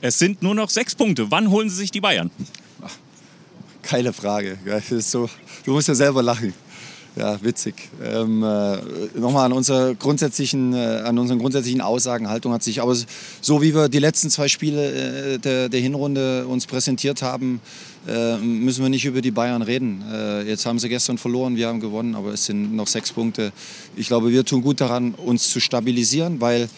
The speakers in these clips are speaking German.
Es sind nur noch sechs Punkte. Wann holen Sie sich die Bayern? Keine Frage. So, du musst ja selber lachen. Ja, witzig. Ähm, äh, Nochmal an, unserer grundsätzlichen, äh, an unseren grundsätzlichen Aussagen, Haltung hat sich, aber so wie wir die letzten zwei Spiele äh, der, der, Hinrunde uns präsentiert haben, äh, müssen wir nicht über die Bayern reden. Äh, jetzt haben sie gestern verloren, wir haben gewonnen, aber es sind noch sechs Punkte. Ich glaube, wir tun gut daran, uns zu stabilisieren, weil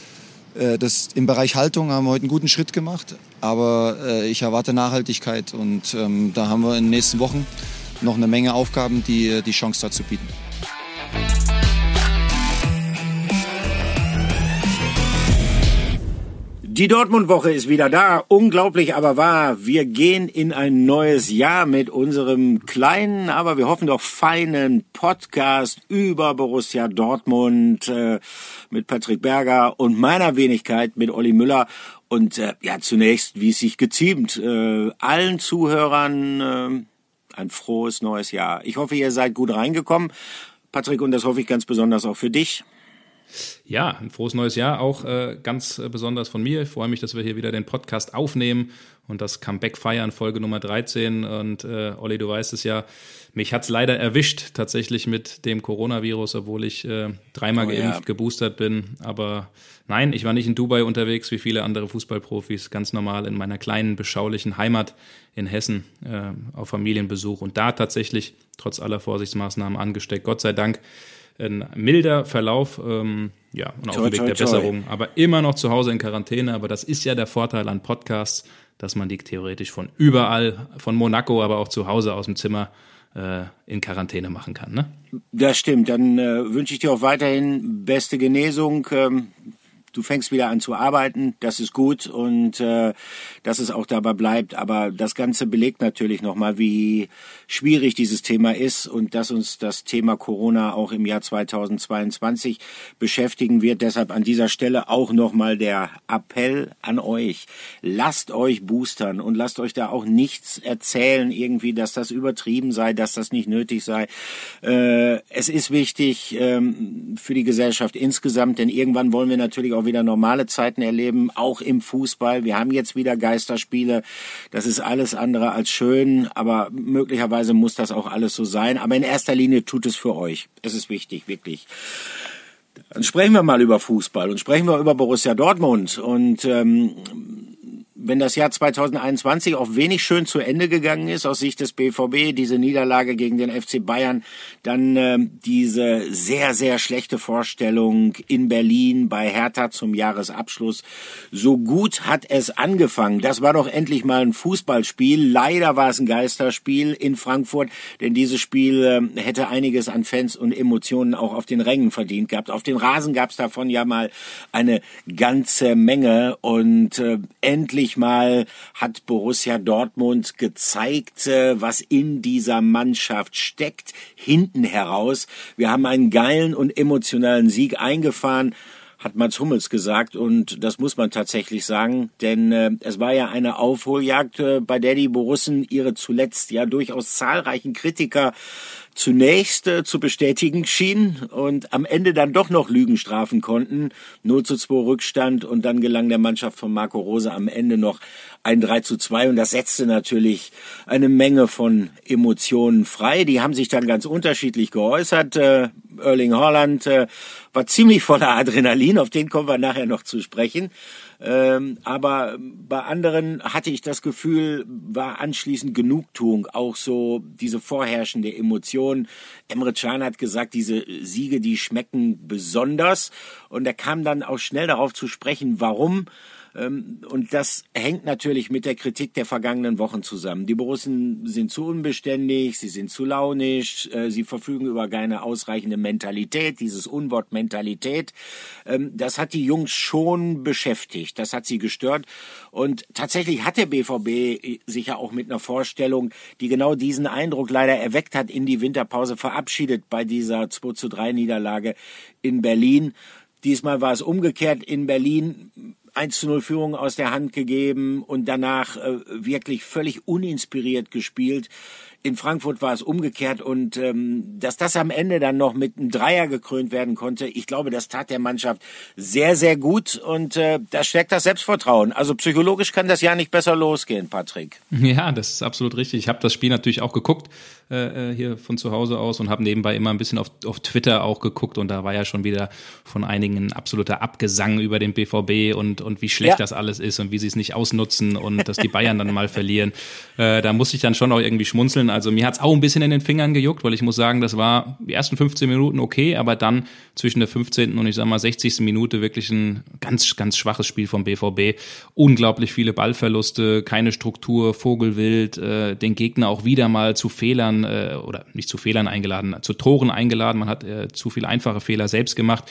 das, im Bereich Haltung haben wir heute einen guten Schritt gemacht, aber ich erwarte Nachhaltigkeit und ähm, da haben wir in den nächsten Wochen noch eine Menge Aufgaben, die die Chance dazu bieten. Die Dortmund-Woche ist wieder da. Unglaublich, aber wahr. Wir gehen in ein neues Jahr mit unserem kleinen, aber wir hoffen doch feinen Podcast über Borussia Dortmund äh, mit Patrick Berger und meiner Wenigkeit mit Olli Müller. Und äh, ja, zunächst, wie es sich geziemt, äh, allen Zuhörern äh, ein frohes neues Jahr. Ich hoffe, ihr seid gut reingekommen. Patrick, und das hoffe ich ganz besonders auch für dich. Ja, ein frohes neues Jahr auch äh, ganz äh, besonders von mir. Ich freue mich, dass wir hier wieder den Podcast aufnehmen und das Comeback feiern, Folge Nummer 13. Und äh, Olli, du weißt es ja, mich hat es leider erwischt, tatsächlich mit dem Coronavirus, obwohl ich äh, dreimal oh, geimpft, ja. geboostert bin. Aber nein, ich war nicht in Dubai unterwegs wie viele andere Fußballprofis, ganz normal in meiner kleinen, beschaulichen Heimat in Hessen äh, auf Familienbesuch und da tatsächlich trotz aller Vorsichtsmaßnahmen angesteckt. Gott sei Dank ein milder Verlauf, ähm, ja, und auf dem Weg der Besserung, aber immer noch zu Hause in Quarantäne. Aber das ist ja der Vorteil an Podcasts, dass man die theoretisch von überall, von Monaco, aber auch zu Hause aus dem Zimmer äh, in Quarantäne machen kann. Ne? Das stimmt. Dann äh, wünsche ich dir auch weiterhin beste Genesung. Ähm, du fängst wieder an zu arbeiten, das ist gut und äh, dass es auch dabei bleibt. Aber das Ganze belegt natürlich nochmal, wie schwierig dieses Thema ist und dass uns das Thema Corona auch im Jahr 2022 beschäftigen wird. Deshalb an dieser Stelle auch nochmal der Appell an euch. Lasst euch boostern und lasst euch da auch nichts erzählen, irgendwie, dass das übertrieben sei, dass das nicht nötig sei. Äh, es ist wichtig ähm, für die Gesellschaft insgesamt, denn irgendwann wollen wir natürlich auch auch wieder normale Zeiten erleben, auch im Fußball. Wir haben jetzt wieder Geisterspiele. Das ist alles andere als schön, aber möglicherweise muss das auch alles so sein. Aber in erster Linie tut es für euch. Es ist wichtig, wirklich. Dann sprechen wir mal über Fußball und sprechen wir über Borussia Dortmund. Und ähm, wenn das Jahr 2021 auch wenig schön zu Ende gegangen ist aus Sicht des BVB, diese Niederlage gegen den FC Bayern, dann äh, diese sehr, sehr schlechte Vorstellung in Berlin bei Hertha zum Jahresabschluss. So gut hat es angefangen. Das war doch endlich mal ein Fußballspiel. Leider war es ein Geisterspiel in Frankfurt, denn dieses Spiel äh, hätte einiges an Fans und Emotionen auch auf den Rängen verdient gehabt. Auf den Rasen gab es davon ja mal eine ganze Menge und äh, endlich endlich mal hat Borussia Dortmund gezeigt, äh, was in dieser Mannschaft steckt, hinten heraus. Wir haben einen geilen und emotionalen Sieg eingefahren hat Mats Hummels gesagt und das muss man tatsächlich sagen, denn äh, es war ja eine Aufholjagd, äh, bei der die Borussen ihre zuletzt ja durchaus zahlreichen Kritiker zunächst äh, zu bestätigen schienen und am Ende dann doch noch Lügen strafen konnten. 0 zu 2 Rückstand und dann gelang der Mannschaft von Marco Rose am Ende noch ein 3 zu 2 und das setzte natürlich eine Menge von Emotionen frei. Die haben sich dann ganz unterschiedlich geäußert. Äh, Erling Haaland äh, war ziemlich voller Adrenalin, auf den kommen wir nachher noch zu sprechen. Ähm, aber bei anderen hatte ich das Gefühl, war anschließend Genugtuung, auch so diese vorherrschende Emotion. Emre Can hat gesagt, diese Siege, die schmecken besonders. Und er kam dann auch schnell darauf zu sprechen, warum. Ähm, und das hängt natürlich mit der Kritik der vergangenen Wochen zusammen. Die Borussen sind zu unbeständig, sie sind zu launisch, äh, sie verfügen über keine ausreichende Mentalität, dieses Unwort Mentalität. Ähm, das hat die Jungs schon beschäftigt, das hat sie gestört. Und tatsächlich hat der BVB sich ja auch mit einer Vorstellung, die genau diesen Eindruck leider erweckt hat, in die Winterpause verabschiedet bei dieser 2 zu 3 Niederlage in Berlin. Diesmal war es umgekehrt in Berlin 1 zu 0 Führung aus der Hand gegeben und danach äh, wirklich völlig uninspiriert gespielt. In Frankfurt war es umgekehrt und ähm, dass das am Ende dann noch mit einem Dreier gekrönt werden konnte, ich glaube, das tat der Mannschaft sehr, sehr gut und äh, da stärkt das Selbstvertrauen. Also psychologisch kann das ja nicht besser losgehen, Patrick. Ja, das ist absolut richtig. Ich habe das Spiel natürlich auch geguckt äh, äh, hier von zu Hause aus und habe nebenbei immer ein bisschen auf, auf Twitter auch geguckt und da war ja schon wieder von einigen ein absoluter Abgesang über den BVB und, und wie schlecht ja. das alles ist und wie sie es nicht ausnutzen und dass die Bayern dann mal verlieren. Äh, da muss ich dann schon auch irgendwie schmunzeln. Also mir hat's auch ein bisschen in den Fingern gejuckt, weil ich muss sagen, das war die ersten 15 Minuten okay, aber dann zwischen der 15. und ich sag mal 60. Minute wirklich ein ganz, ganz schwaches Spiel vom BVB. Unglaublich viele Ballverluste, keine Struktur, Vogelwild, äh, den Gegner auch wieder mal zu Fehlern äh, oder nicht zu Fehlern eingeladen, zu Toren eingeladen. Man hat äh, zu viele einfache Fehler selbst gemacht.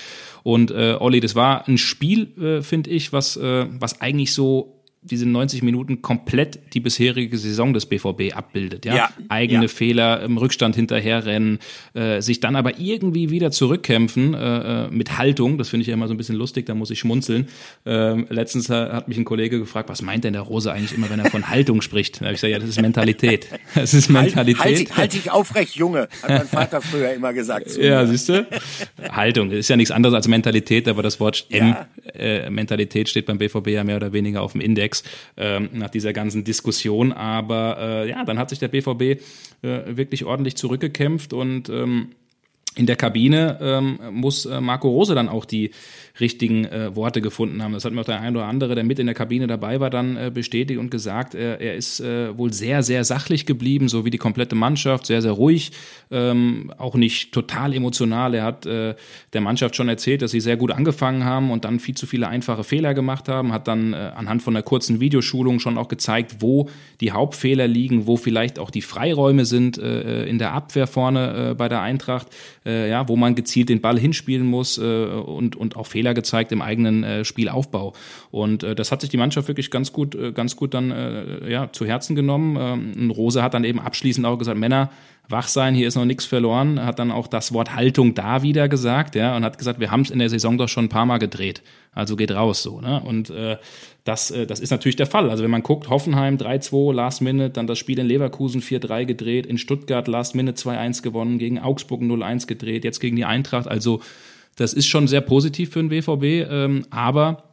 Und äh, Olli, das war ein Spiel, äh, finde ich, was, äh, was eigentlich so diese 90 Minuten komplett die bisherige Saison des BVB abbildet. Ja, ja eigene ja. Fehler im Rückstand hinterherrennen, äh, sich dann aber irgendwie wieder zurückkämpfen äh, äh mit Haltung. Das finde ich ja immer so ein bisschen lustig. Da muss ich schmunzeln. Ähm, letztens hat mich ein Kollege gefragt, was meint denn der Rose eigentlich immer, wenn er von Haltung spricht? Da habe ich gesagt, ja, das ist Mentalität. Das ist Mentalität. Halt, halt, halt dich aufrecht, Junge, hat mein Vater früher immer gesagt. ja, siehst du? Haltung ist ja nichts anderes als Mentalität, aber das Wort M, äh, Mentalität steht beim BVB ja mehr oder weniger auf dem Index. Index ähm, nach dieser ganzen Diskussion. Aber äh, ja, dann hat sich der BVB äh, wirklich ordentlich zurückgekämpft und ähm, in der Kabine ähm, muss äh, Marco Rose dann auch die richtigen äh, Worte gefunden haben. Das hat mir auch der ein oder andere, der mit in der Kabine dabei war, dann äh, bestätigt und gesagt, er, er ist äh, wohl sehr, sehr sachlich geblieben, so wie die komplette Mannschaft, sehr, sehr ruhig, ähm, auch nicht total emotional. Er hat äh, der Mannschaft schon erzählt, dass sie sehr gut angefangen haben und dann viel zu viele einfache Fehler gemacht haben, hat dann äh, anhand von einer kurzen Videoschulung schon auch gezeigt, wo die Hauptfehler liegen, wo vielleicht auch die Freiräume sind äh, in der Abwehr vorne äh, bei der Eintracht, äh, ja, wo man gezielt den Ball hinspielen muss äh, und, und auch Fehler gezeigt im eigenen äh, Spielaufbau. Und äh, das hat sich die Mannschaft wirklich ganz gut, äh, ganz gut dann äh, ja, zu Herzen genommen. Ähm, Rose hat dann eben abschließend auch gesagt, Männer, wach sein, hier ist noch nichts verloren, hat dann auch das Wort Haltung da wieder gesagt, ja, und hat gesagt, wir haben es in der Saison doch schon ein paar Mal gedreht. Also geht raus so, ne? Und äh, das, äh, das ist natürlich der Fall. Also wenn man guckt, Hoffenheim 3-2, Last Minute, dann das Spiel in Leverkusen 4-3 gedreht, in Stuttgart Last Minute 2-1 gewonnen, gegen Augsburg 0-1 gedreht, jetzt gegen die Eintracht. Also das ist schon sehr positiv für den BVB, ähm, aber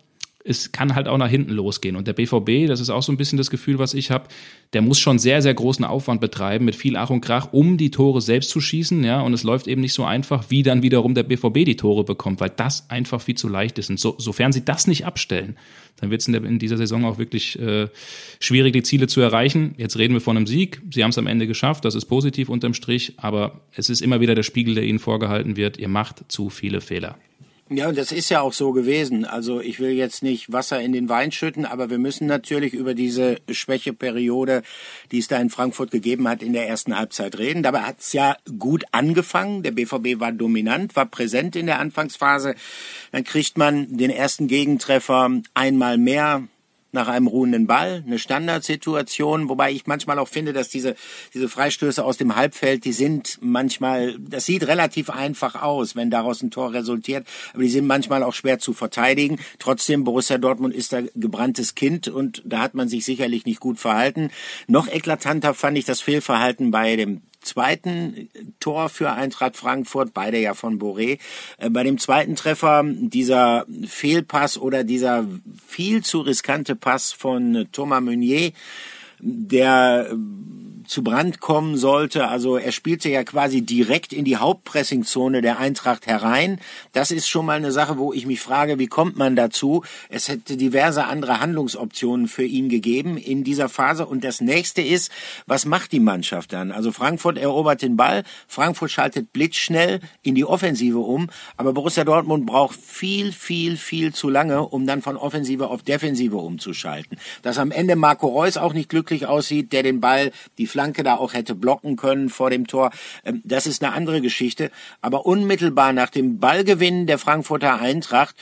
es kann halt auch nach hinten losgehen. Und der BVB, das ist auch so ein bisschen das Gefühl, was ich habe, der muss schon sehr, sehr großen Aufwand betreiben, mit viel Ach und Krach, um die Tore selbst zu schießen. Ja, und es läuft eben nicht so einfach, wie dann wiederum der BVB die Tore bekommt, weil das einfach viel zu leicht ist. Und so, sofern sie das nicht abstellen, dann wird es in, in, dieser Saison auch wirklich äh, schwierig, die Ziele zu erreichen. Jetzt reden wir von einem Sieg. Sie haben es am Ende geschafft, das ist positiv unterm Strich, aber es ist immer wieder der Spiegel, der ihnen vorgehalten wird. Ihr macht zu viele Fehler. Ja, und das ist ja auch so gewesen. Also ich will jetzt nicht Wasser in den Wein schütten, aber wir müssen natürlich über diese Schwächeperiode, die es da in Frankfurt gegeben hat, in der ersten Halbzeit reden. Dabei hat es ja gut angefangen. Der BVB war dominant, war präsent in der Anfangsphase. Dann kriegt man den ersten Gegentreffer einmal mehr nach einem ruhenden Ball, eine Standardsituation, wobei ich manchmal auch finde, dass diese, diese Freistöße aus dem Halbfeld, die sind manchmal, das sieht relativ einfach aus, wenn daraus ein Tor resultiert, aber die sind manchmal auch schwer zu verteidigen. Trotzdem, Borussia Dortmund ist da gebranntes Kind und da hat man sich sicherlich nicht gut verhalten. Noch eklatanter fand ich das Fehlverhalten bei dem zweiten Tor für Eintracht Frankfurt, beide ja von Boré. Äh, bei dem zweiten Treffer dieser Fehlpass oder dieser viel zu riskante Pass von Thomas Meunier, der zu Brand kommen sollte. Also er spielte ja quasi direkt in die Hauptpressingzone der Eintracht herein. Das ist schon mal eine Sache, wo ich mich frage, wie kommt man dazu? Es hätte diverse andere Handlungsoptionen für ihn gegeben in dieser Phase. Und das nächste ist, was macht die Mannschaft dann? Also Frankfurt erobert den Ball, Frankfurt schaltet blitzschnell in die Offensive um, aber Borussia Dortmund braucht viel, viel, viel zu lange, um dann von Offensive auf Defensive umzuschalten. Dass am Ende Marco Reus auch nicht glücklich aussieht, der den Ball, die Flanke da auch hätte blocken können vor dem Tor. Ähm, das ist eine andere Geschichte. Aber unmittelbar nach dem Ballgewinn der Frankfurter Eintracht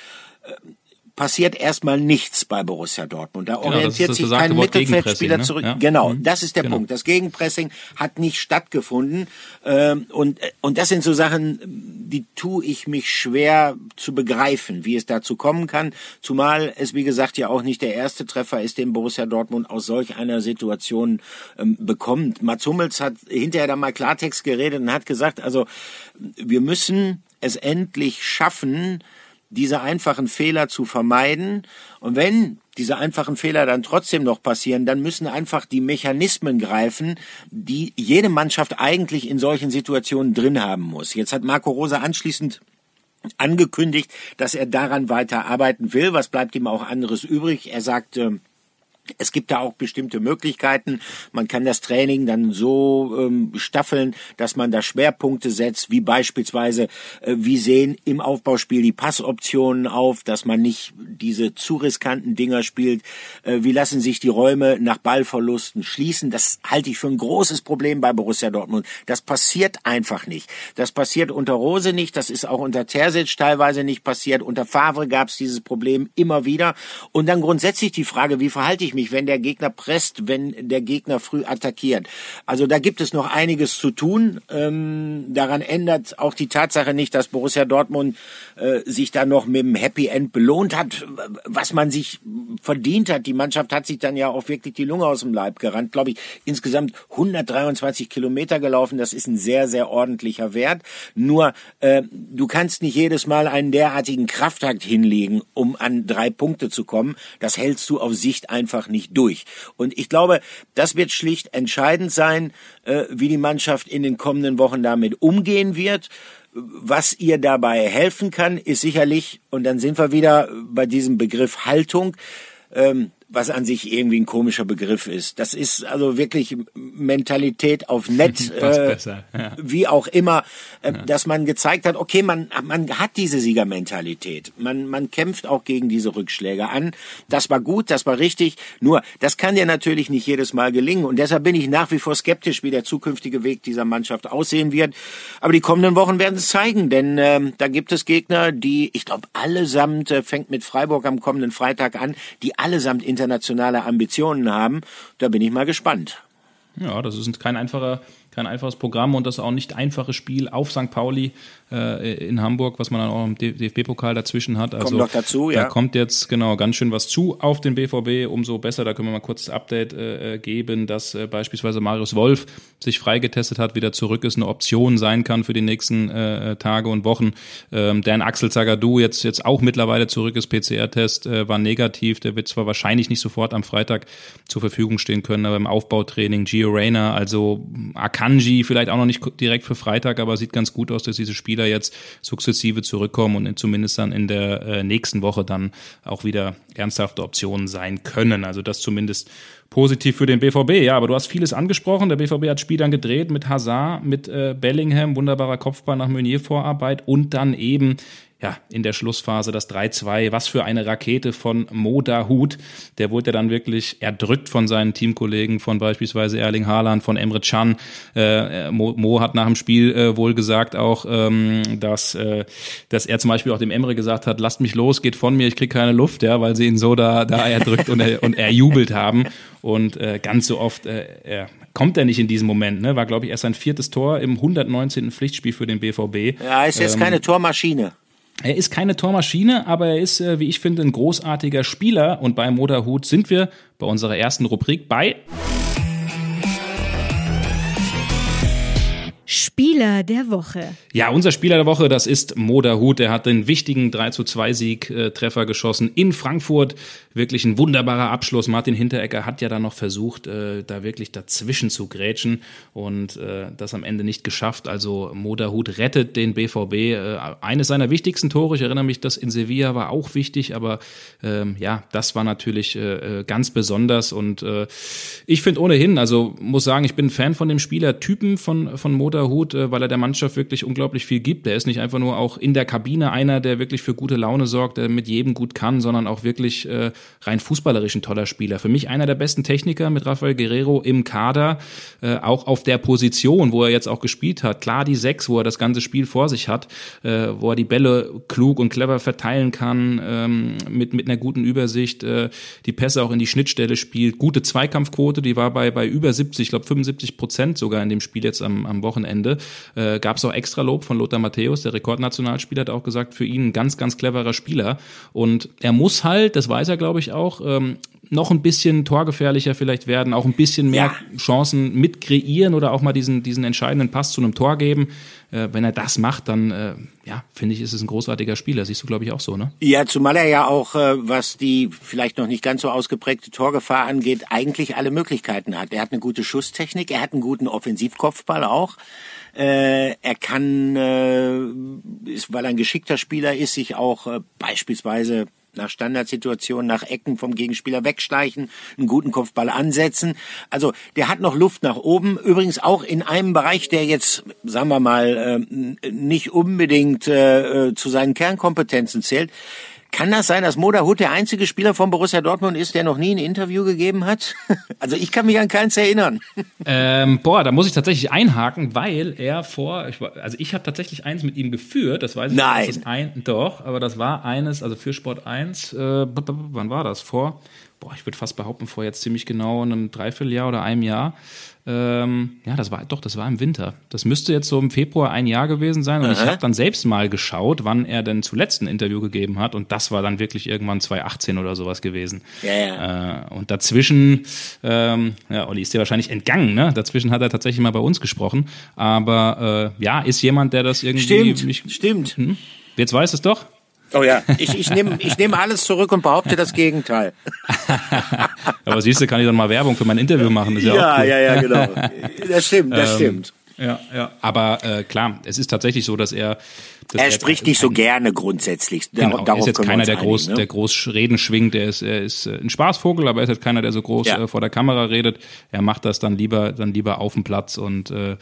passiert erstmal nichts bei Borussia Dortmund. Da genau, orientiert sich kein Mittelfeldspieler ne? zurück. Ja? Genau, mhm. das ist der genau. Punkt. Das Gegenpressing hat nicht stattgefunden. Ähm, und, und das sind so Sachen, die tue ich mich schwer zu begreifen, wie es dazu kommen kann. Zumal es, wie gesagt, ja auch nicht der erste Treffer ist, den Borussia Dortmund aus solch einer Situation ähm, bekommt. Mats Hummels hat hinterher dann mal Klartext geredet und hat gesagt, also wir müssen es endlich schaffen, diese einfachen Fehler zu vermeiden. Und wenn diese einfachen Fehler dann trotzdem noch passieren, dann müssen einfach die Mechanismen greifen, die jede Mannschaft eigentlich in solchen Situationen drin haben muss. Jetzt hat Marco Rosa anschließend angekündigt, dass er daran weiter arbeiten will. Was bleibt ihm auch anderes übrig? Er sagt, es gibt da auch bestimmte Möglichkeiten. Man kann das Training dann so ähm, staffeln, dass man da Schwerpunkte setzt, wie beispielsweise, äh, wie sehen im Aufbauspiel die Passoptionen auf, dass man nicht diese zu riskanten Dinger spielt, äh, wie lassen sich die Räume nach Ballverlusten schließen. Das halte ich für ein großes Problem bei Borussia Dortmund. Das passiert einfach nicht. Das passiert unter Rose nicht, das ist auch unter Terzic teilweise nicht passiert. Unter Favre gab es dieses Problem immer wieder. Und dann grundsätzlich die Frage, wie verhalte ich ich mich, wenn der Gegner presst, wenn der Gegner früh attackiert. Also da gibt es noch einiges zu tun. Ähm, daran ändert auch die Tatsache nicht, dass Borussia Dortmund äh, sich da noch mit dem Happy End belohnt hat, was man sich verdient hat. Die Mannschaft hat sich dann ja auch wirklich die Lunge aus dem Leib gerannt. Glaube ich, insgesamt 123 Kilometer gelaufen. Das ist ein sehr, sehr ordentlicher Wert. Nur äh, du kannst nicht jedes Mal einen derartigen Kraftakt hinlegen, um an drei Punkte zu kommen. Das hältst du auf Sicht einfach einfach nicht durch. Und ich glaube, das wird schlicht entscheidend sein, äh, wie die Mannschaft in den kommenden Wochen damit umgehen wird. Was ihr dabei helfen kann, ist sicherlich, und dann sind wir wieder bei diesem Begriff Haltung, ähm, was an sich irgendwie ein komischer Begriff ist. Das ist also wirklich Mentalität auf nett, äh, ja. wie auch immer, äh, ja. dass man gezeigt hat, okay, man, man hat diese Siegermentalität. Man, man kämpft auch gegen diese Rückschläge an. Das war gut, das war richtig. Nur, das kann dir natürlich nicht jedes Mal gelingen. Und deshalb bin ich nach wie vor skeptisch, wie der zukünftige Weg dieser Mannschaft aussehen wird. Aber die kommenden Wochen werden es zeigen, denn äh, da gibt es Gegner, die, ich glaube, allesamt, äh, fängt mit Freiburg am kommenden Freitag an, die allesamt international internationale Ambitionen haben. Da bin ich mal gespannt. Ja, das ist kein einfacher, kein einfaches Programm und das auch nicht einfache Spiel auf St. Pauli äh, in Hamburg, was man dann auch im DFB-Pokal dazwischen hat. Also kommt noch dazu, ja. Da kommt jetzt genau ganz schön was zu auf den BVB, umso besser. Da können wir mal kurz das Update äh, geben, dass äh, beispielsweise Marius Wolf sich freigetestet hat, wieder zurück ist, eine Option sein kann für die nächsten äh, Tage und Wochen. Ähm, Dan Axel Zagadou jetzt, jetzt auch mittlerweile zurück ist, PCR-Test äh, war negativ. Der wird zwar wahrscheinlich nicht sofort am Freitag zur Verfügung stehen können, aber im Aufbautraining Gio Reyna, also Akanji vielleicht auch noch nicht direkt für Freitag, aber sieht ganz gut aus, dass diese Spieler Spieler jetzt sukzessive zurückkommen und zumindest dann in der äh, nächsten Woche dann auch wieder ernsthafte Optionen sein können. Also das zumindest positiv für den BVB. Ja, aber du hast vieles angesprochen. Der BVB hat Spiel dann gedreht mit Hazard, mit äh, Bellingham, wunderbarer Kopfball nach Meunier-Vorarbeit und dann eben ja, in der Schlussphase das 3-2. Was für eine Rakete von Mo Dahut. Der wurde ja dann wirklich erdrückt von seinen Teamkollegen, von beispielsweise Erling Haaland, von Emre Can. Äh, Mo, Mo, hat nach dem Spiel äh, wohl gesagt auch, ähm, dass, äh, dass er zum Beispiel auch dem Emre gesagt hat, lasst mich los, geht von mir, ich krieg keine Luft, ja, weil sie ihn so da, da erdrückt und, er, und erjubelt haben. Und äh, ganz so oft äh, er, kommt er nicht in diesen Moment. Ne? War, glaube ich, erst sein viertes Tor im 119. Pflichtspiel für den BVB. Ja, ist jetzt ähm, keine Tormaschine. Er ist keine Tormaschine, aber er ist, äh, wie ich finde, ein großartiger Spieler. Und bei Motorhut sind wir bei unserer ersten Rubrik bei Spieler der Woche. Ja, unser Spieler der Woche, das ist Moda Hut. Er hat den wichtigen 3 zu 2 Sieg äh, geschossen in Frankfurt. Wirklich ein wunderbarer Abschluss. Martin Hinteregger hat ja dann noch versucht, äh, da wirklich dazwischen zu grätschen und äh, das am Ende nicht geschafft. Also Moda Hut rettet den BVB. Eines seiner wichtigsten Tore, ich erinnere mich, das in Sevilla war auch wichtig, aber ähm, ja, das war natürlich ganz besonders und ich finde ohnehin, also muss sagen, ich bin Fan von dem Spielertypen von, von Moda Hut äh, weil er der Mannschaft wirklich unglaublich viel gibt. Er ist nicht einfach nur auch in der Kabine einer, der wirklich für gute Laune sorgt, der mit jedem gut kann, sondern auch wirklich äh, rein fußballerisch ein toller Spieler. Für mich einer der besten Techniker mit Rafael Guerrero im Kader, äh, auch auf der Position, wo er jetzt auch gespielt hat. Klar die Sechs, wo er das ganze Spiel vor sich hat, wo er die Bälle klug und clever verteilen kann, ähm, mit, mit einer guten Übersicht, die Pässe auch in die Schnittstelle spielt. Gute Zweikampfquote, die war bei, bei über 70, ich glaube 75 Prozent sogar in dem Spiel jetzt am, am Wochenende. Äh, Gab es auch extra Lob von Lothar Matthäus, der Rekordnationalspieler, hat auch gesagt, für ihn ein ganz, ganz cleverer Spieler. Und er muss halt, das weiß er glaube ich auch, ähm, noch ein bisschen torgefährlicher vielleicht werden, auch ein bisschen mehr ja. Chancen mit kreieren oder auch mal diesen, diesen entscheidenden Pass zu einem Tor geben. Äh, wenn er das macht, dann äh, ja, finde ich, ist es ein großartiger Spieler. Siehst du, glaube ich, auch so, ne? Ja, zumal er ja auch, äh, was die vielleicht noch nicht ganz so ausgeprägte Torgefahr angeht, eigentlich alle Möglichkeiten hat. Er hat eine gute Schusstechnik, er hat einen guten Offensivkopfball auch. Äh, er kann, äh, ist, weil er ein geschickter Spieler ist, sich auch äh, beispielsweise nach Standardsituationen, nach Ecken vom Gegenspieler wegschleichen, einen guten Kopfball ansetzen. Also der hat noch Luft nach oben. Übrigens auch in einem Bereich, der jetzt, sagen wir mal, äh, nicht unbedingt äh, äh, zu seinen Kernkompetenzen zählt. Kann das sein, dass Moda Hut der einzige Spieler von Borussia Dortmund ist, der noch nie ein Interview gegeben hat? Also ich kann mich an keins erinnern. Ähm, boah, da muss ich tatsächlich einhaken, weil er vor, ich, also ich habe tatsächlich eins mit ihm geführt, das weiß ich Nein. nicht. Ein, doch, aber das war eines, also für Sport 1, äh, wann war das? Vor, boah, ich würde fast behaupten, vor jetzt ziemlich genau einem Dreivierteljahr oder einem Jahr. Ähm, ja, das war doch, das war im Winter. Das müsste jetzt so im Februar ein Jahr gewesen sein. Und Aha. ich habe dann selbst mal geschaut, wann er denn zuletzt ein Interview gegeben hat. Und das war dann wirklich irgendwann 2018 oder sowas gewesen. Ja, ja. Äh, und dazwischen, ähm, ja, Olli ist dir wahrscheinlich entgangen, ne? Dazwischen hat er tatsächlich mal bei uns gesprochen. Aber äh, ja, ist jemand, der das irgendwie. Stimmt, mich, stimmt. Hm? Jetzt weiß es doch. Oh ja, ich, ich nehme ich nehm alles zurück und behaupte das Gegenteil. Aber siehst du, kann ich dann mal Werbung für mein Interview machen. ja, ja, cool. ja, ja, genau. Das stimmt, das ähm, stimmt. Ja, ja. Aber äh, klar, es ist tatsächlich so, dass er. Dass er spricht nicht so gerne grundsätzlich. Genau, Darauf er ist jetzt keiner, der groß, ne? der groß Reden schwingt. Er ist, er ist äh, ein Spaßvogel, aber er ist halt keiner, der so groß ja. äh, vor der Kamera redet. Er macht das dann lieber, dann lieber auf dem Platz und äh,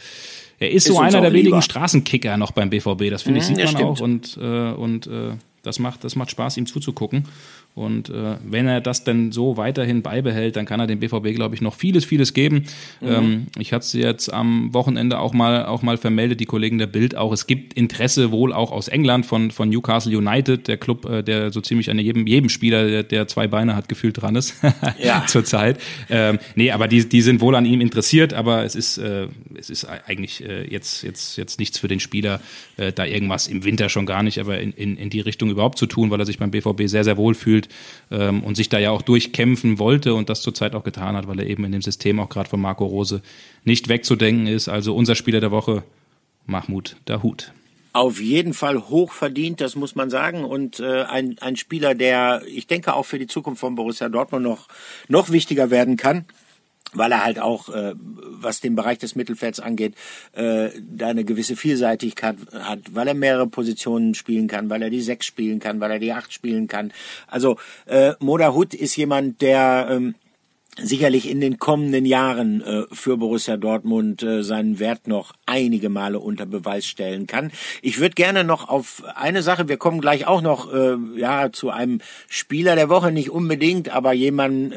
er ist, ist so einer der lieber. wenigen Straßenkicker noch beim BVB. Das finde ich mhm, sieht man auch und äh, und äh, das macht, das macht Spaß, ihm zuzugucken. Und äh, wenn er das denn so weiterhin beibehält, dann kann er dem BVB, glaube ich, noch vieles, vieles geben. Mhm. Ähm, ich hatte es jetzt am Wochenende auch mal, auch mal vermeldet, die Kollegen der Bild auch. Es gibt Interesse wohl auch aus England von, von Newcastle United, der Club, äh, der so ziemlich an jedem, jedem Spieler, der, der zwei Beine hat, gefühlt dran ist ja. zurzeit. Ähm, nee, aber die, die sind wohl an ihm interessiert, aber es ist, äh, es ist eigentlich äh, jetzt, jetzt, jetzt nichts für den Spieler, äh, da irgendwas im Winter schon gar nicht, aber in, in, in die Richtung überhaupt zu tun, weil er sich beim BVB sehr, sehr wohl fühlt ähm, und sich da ja auch durchkämpfen wollte und das zurzeit auch getan hat, weil er eben in dem System auch gerade von Marco Rose nicht wegzudenken ist. Also unser Spieler der Woche, Mahmoud Dahut. Auf jeden Fall hochverdient, das muss man sagen. Und äh, ein, ein Spieler, der, ich denke, auch für die Zukunft von Borussia Dortmund noch, noch wichtiger werden kann weil er halt auch, äh, was den Bereich des Mittelfelds angeht, äh, da eine gewisse Vielseitigkeit hat, weil er mehrere Positionen spielen kann, weil er die sechs spielen kann, weil er die acht spielen kann. Also äh, Moda Hut ist jemand, der ähm, sicherlich in den kommenden Jahren äh, für Borussia Dortmund äh, seinen Wert noch einige Male unter Beweis stellen kann. Ich würde gerne noch auf eine Sache, wir kommen gleich auch noch äh, ja zu einem Spieler der Woche nicht unbedingt, aber jemanden,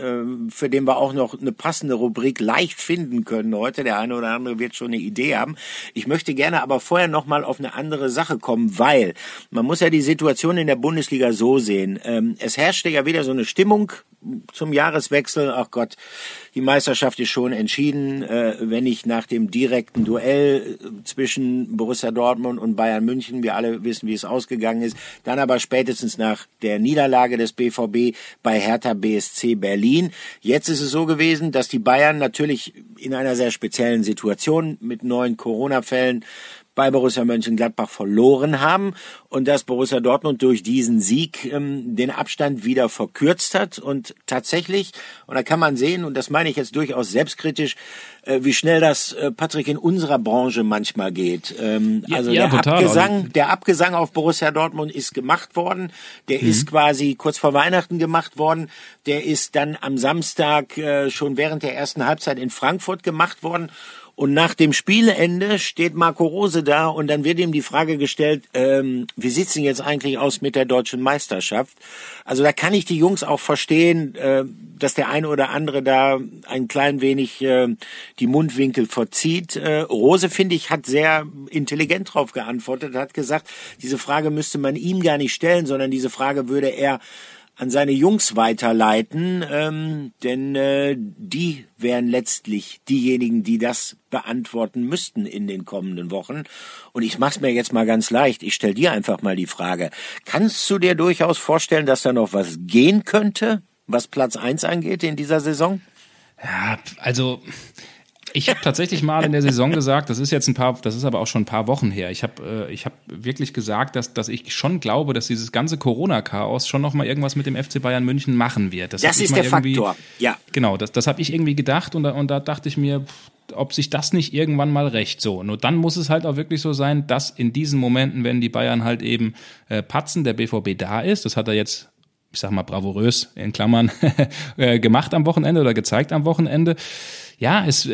äh, für den wir auch noch eine passende Rubrik leicht finden können heute. Der eine oder andere wird schon eine Idee haben. Ich möchte gerne aber vorher noch mal auf eine andere Sache kommen, weil man muss ja die Situation in der Bundesliga so sehen. Ähm, es herrschte ja wieder so eine Stimmung zum Jahreswechsel, ach Gott, die Meisterschaft ist schon entschieden, äh, wenn ich nach dem direkten Duell äh, zwischen Borussia Dortmund und Bayern München, wir alle wissen, wie es ausgegangen ist, dann aber spätestens nach der Niederlage des BVB bei Hertha BSC Berlin. Jetzt ist es so gewesen, dass die Bayern natürlich in einer sehr speziellen Situation mit neuen Corona-Fällen bei Borussia Mönchengladbach verloren haben und dass Borussia Dortmund durch diesen Sieg ähm, den Abstand wieder verkürzt hat und tatsächlich, und da kann man sehen, und das meine ich jetzt durchaus selbstkritisch, äh, wie schnell das, äh, Patrick, in unserer Branche manchmal geht. Ähm, ja, also ja, der total. Abgesang, der Abgesang auf Borussia Dortmund ist gemacht worden, der mhm. ist quasi kurz vor Weihnachten gemacht worden, der ist dann am Samstag äh, schon während der ersten Halbzeit in Frankfurt gemacht worden Und nach dem Spielende steht Marco Rose da und dann wird ihm die Frage gestellt, ähm, wie sieht's denn jetzt eigentlich aus mit der deutschen Meisterschaft? Also da kann ich die Jungs auch verstehen, äh, dass der eine oder andere da ein klein wenig äh, die Mundwinkel verzieht. Äh, Rose, finde ich, hat sehr intelligent drauf geantwortet, hat gesagt, diese Frage müsste man ihm gar nicht stellen, sondern diese Frage würde er an seine Jungs weiterleiten, ähm, denn äh, die wären letztlich diejenigen, die das beantworten müssten in den kommenden Wochen. Und ich mach's mir jetzt mal ganz leicht. Ich stell dir einfach mal die Frage: Kannst du dir durchaus vorstellen, dass da noch was gehen könnte, was Platz eins angeht in dieser Saison? Ja, also ich habe tatsächlich mal in der Saison gesagt, das ist jetzt ein paar, das ist aber auch schon ein paar Wochen her. Ich habe, äh, ich habe wirklich gesagt, dass, dass ich schon glaube, dass dieses ganze Corona-Chaos schon noch mal irgendwas mit dem FC Bayern München machen wird. Das, das ist der Faktor. Ja. Genau, das, das habe ich irgendwie gedacht und da, und da dachte ich mir, ob sich das nicht irgendwann mal recht so. Nur dann muss es halt auch wirklich so sein, dass in diesen Momenten, wenn die Bayern halt eben äh, patzen, der BVB da ist. Das hat er jetzt ich sag mal bravourös in Klammern äh, gemacht am Wochenende oder gezeigt am Wochenende ja, es,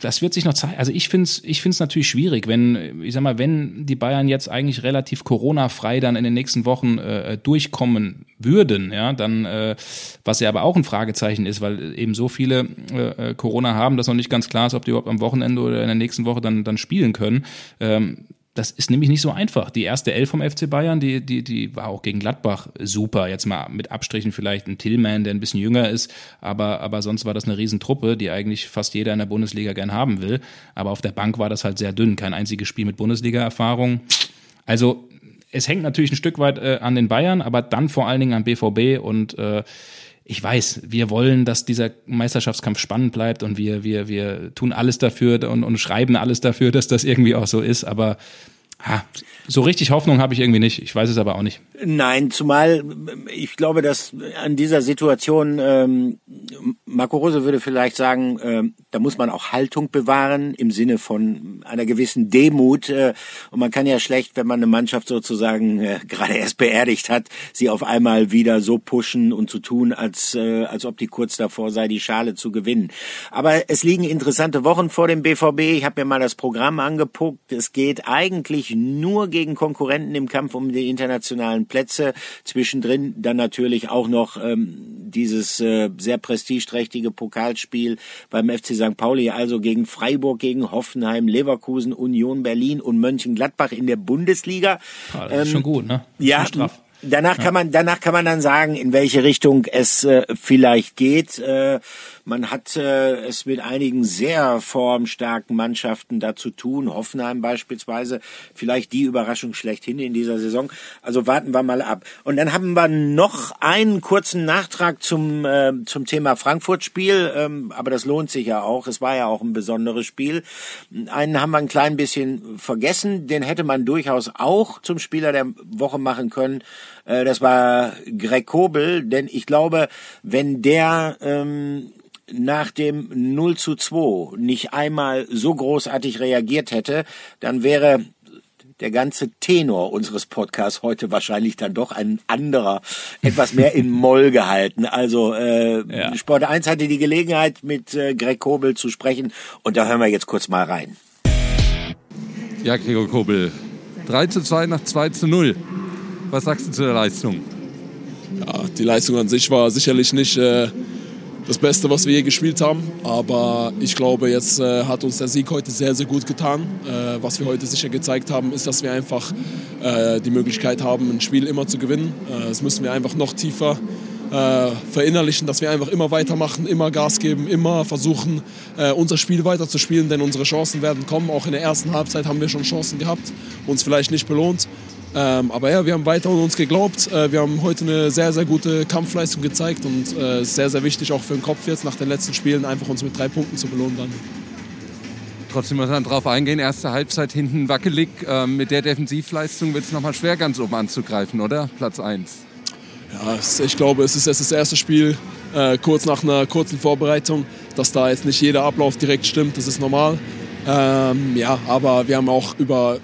das wird sich noch zeigen. Also ich finde es ich find's natürlich schwierig, wenn, ich sag mal, wenn die Bayern jetzt eigentlich relativ Corona-frei dann in den nächsten Wochen äh, durchkommen würden, ja, dann, äh, was ja aber auch ein Fragezeichen ist, weil eben so viele äh, Corona haben, dass noch nicht ganz klar ist, ob die überhaupt am Wochenende oder in der nächsten Woche dann, dann spielen können. Ähm, das ist nämlich nicht so einfach. Die erste Elf vom FC Bayern, die, die, die war auch gegen Gladbach super. Jetzt mal mit Abstrichen vielleicht ein Tillman, der ein bisschen jünger ist, aber, aber sonst war das eine Riesentruppe, die eigentlich fast jeder in der Bundesliga gern haben will. Aber auf der Bank war das halt sehr dünn. Kein einziges Spiel mit Bundesliga-Erfahrung. Also es hängt natürlich ein Stück weit äh, an den Bayern, aber dann vor allen Dingen an BVB und äh, ich weiß, wir wollen, dass dieser Meisterschaftskampf spannend bleibt und wir, wir, wir tun alles dafür und, und schreiben alles dafür, dass das irgendwie auch so ist, aber ha, so richtig Hoffnung habe ich irgendwie nicht. Ich weiß es aber auch nicht. Nein, zumal ich glaube, dass an dieser Situation ähm, Marco Rose würde vielleicht sagen, äh, da muss man auch Haltung bewahren im Sinne von einer gewissen Demut. Äh, und man kann ja schlecht, wenn man eine Mannschaft sozusagen äh, gerade erst beerdigt hat, sie auf einmal wieder so pushen und zu so tun, als äh, als ob die kurz davor sei, die Schale zu gewinnen. Aber es liegen interessante Wochen vor dem BVB. Ich habe mir mal das Programm angeguckt. Es geht eigentlich nur gegen Konkurrenten im Kampf um die internationalen Plätze. Zwischendrin dann natürlich auch noch ähm, dieses äh, sehr prestigeträchtige Pokalspiel beim FC St. Pauli, also gegen Freiburg, gegen Hoffenheim, Leverkusen, Union Berlin und Mönchengladbach in der Bundesliga. Ah, das ist ähm, schon gut, ne? Ja, straff. Danach kann man, danach kann man dann sagen, in welche Richtung es äh, vielleicht geht. Äh, man hat äh, es mit einigen sehr formstarken Mannschaften da zu tun. Hoffenheim beispielsweise, vielleicht die Überraschung schlechthin in dieser Saison. Also warten wir mal ab. Und dann haben wir noch einen kurzen Nachtrag zum, äh, zum Thema Frankfurt-Spiel. Ähm, aber das lohnt sich ja auch. Es war ja auch ein besonderes Spiel. Einen haben wir ein klein bisschen vergessen. Den hätte man durchaus auch zum Spieler der Woche machen können. Äh, das war Greg Kobel, denn ich glaube, wenn der ähm, nach dem 0 zu 2 nicht einmal so großartig reagiert hätte, dann wäre der ganze Tenor unseres Podcasts heute wahrscheinlich dann doch ein anderer, etwas mehr in Moll gehalten. Also äh, ja. Sport 1 hatte die Gelegenheit, mit äh, Greg Kobel zu sprechen und da hören wir jetzt kurz mal rein. Ja, Gregor Kobel, 3 zu 2 nach 2 zu 0. Was sagst du zu der Leistung? Ja, die Leistung an sich war sicherlich nicht äh, das Beste, was wir je gespielt haben. Aber ich glaube, jetzt äh, hat uns der Sieg heute sehr, sehr gut getan. Äh, was wir heute sicher gezeigt haben, ist, dass wir einfach äh, die Möglichkeit haben, ein Spiel immer zu gewinnen. Äh, das müssen wir einfach noch tiefer äh, verinnerlichen, dass wir einfach immer weitermachen, immer Gas geben, immer versuchen, unser Spiel weiterzuspielen, denn unsere Chancen werden kommen. Auch in der ersten Halbzeit haben wir schon Chancen gehabt, uns vielleicht nicht belohnt. Ähm, aber ja, wir haben weiter an uns geglaubt. Äh, wir haben heute eine sehr, sehr gute Kampfleistung gezeigt und es äh, ist sehr, sehr wichtig auch für den Kopf jetzt nach den letzten Spielen einfach uns mit drei Punkten zu belohnen dann. Trotzdem muss man darauf eingehen, erste Halbzeit hinten wackelig. Ähm, mit der Defensivleistung wird es nochmal schwer, ganz oben anzugreifen, oder? Platz 1. Ja, ich glaube, es ist erst das erste Spiel, äh, kurz nach einer kurzen Vorbereitung, dass da jetzt nicht jeder Ablauf direkt stimmt, das ist normal. Ähm, ja, aber wir haben auch über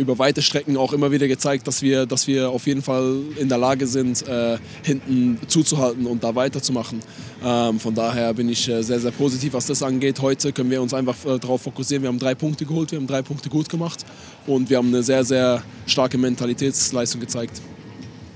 über weite Strecken auch immer wieder gezeigt, dass wir, dass wir auf jeden Fall in der Lage sind, äh, hinten zuzuhalten und da weiterzumachen. Ähm, von daher bin ich äh, sehr, sehr positiv, was das angeht. Heute können wir uns einfach äh, darauf fokussieren. Wir haben drei Punkte geholt, wir haben drei Punkte gut gemacht und wir haben eine sehr, sehr starke Mentalitätsleistung gezeigt.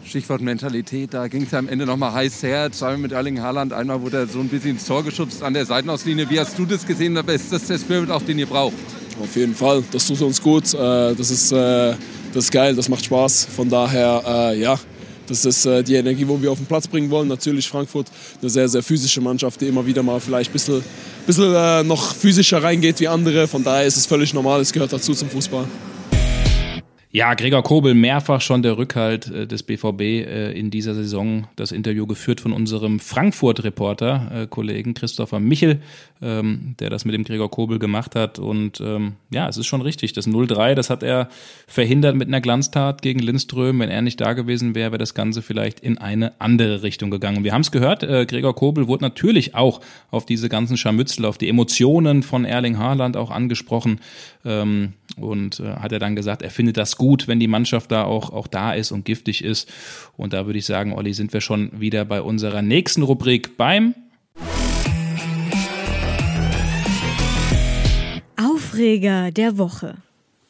Stichwort Mentalität, da ging es ja am Ende nochmal heiß her. Zweimal mit Erling Haaland, einmal wurde er so ein bisschen ins Tor geschubst an der Seitenauslinie. Wie hast du das gesehen? Ist das der Spirit, auch den ihr braucht? Auf jeden Fall, das tut uns gut. Äh, das ist, äh, das ist geil, das macht Spaß. Von daher, äh, ja, das ist die Energie, wo wir auf den Platz bringen wollen. Natürlich Frankfurt, eine sehr, sehr physische Mannschaft, die immer wieder mal vielleicht ein bisschen, bisschen noch physischer reingeht wie andere. Von daher ist es völlig normal, es gehört dazu zum Fußball. Ja, Gregor Kobel, mehrfach schon der Rückhalt äh, des BVB äh, in dieser Saison. Das Interview geführt von unserem Frankfurt-Reporter, äh, Kollegen Christopher Michel, ähm, der das mit dem Gregor Kobel gemacht hat. Und ähm, ja, es ist schon richtig. Das 0-3, das hat er verhindert mit einer Glanztat gegen Lindström. Wenn er nicht da gewesen wäre, wäre das Ganze vielleicht in eine andere Richtung gegangen. Wir haben es gehört, äh, Gregor Kobel wurde natürlich auch auf diese ganzen Scharmützel, auf die Emotionen von Erling Haaland auch angesprochen. Ähm, und äh, hat er dann gesagt, er findet das gut, wenn die Mannschaft da auch, auch da ist und giftig ist. Und da würde ich sagen, Olli, sind wir schon wieder bei unserer nächsten Rubrik beim Aufreger der Woche.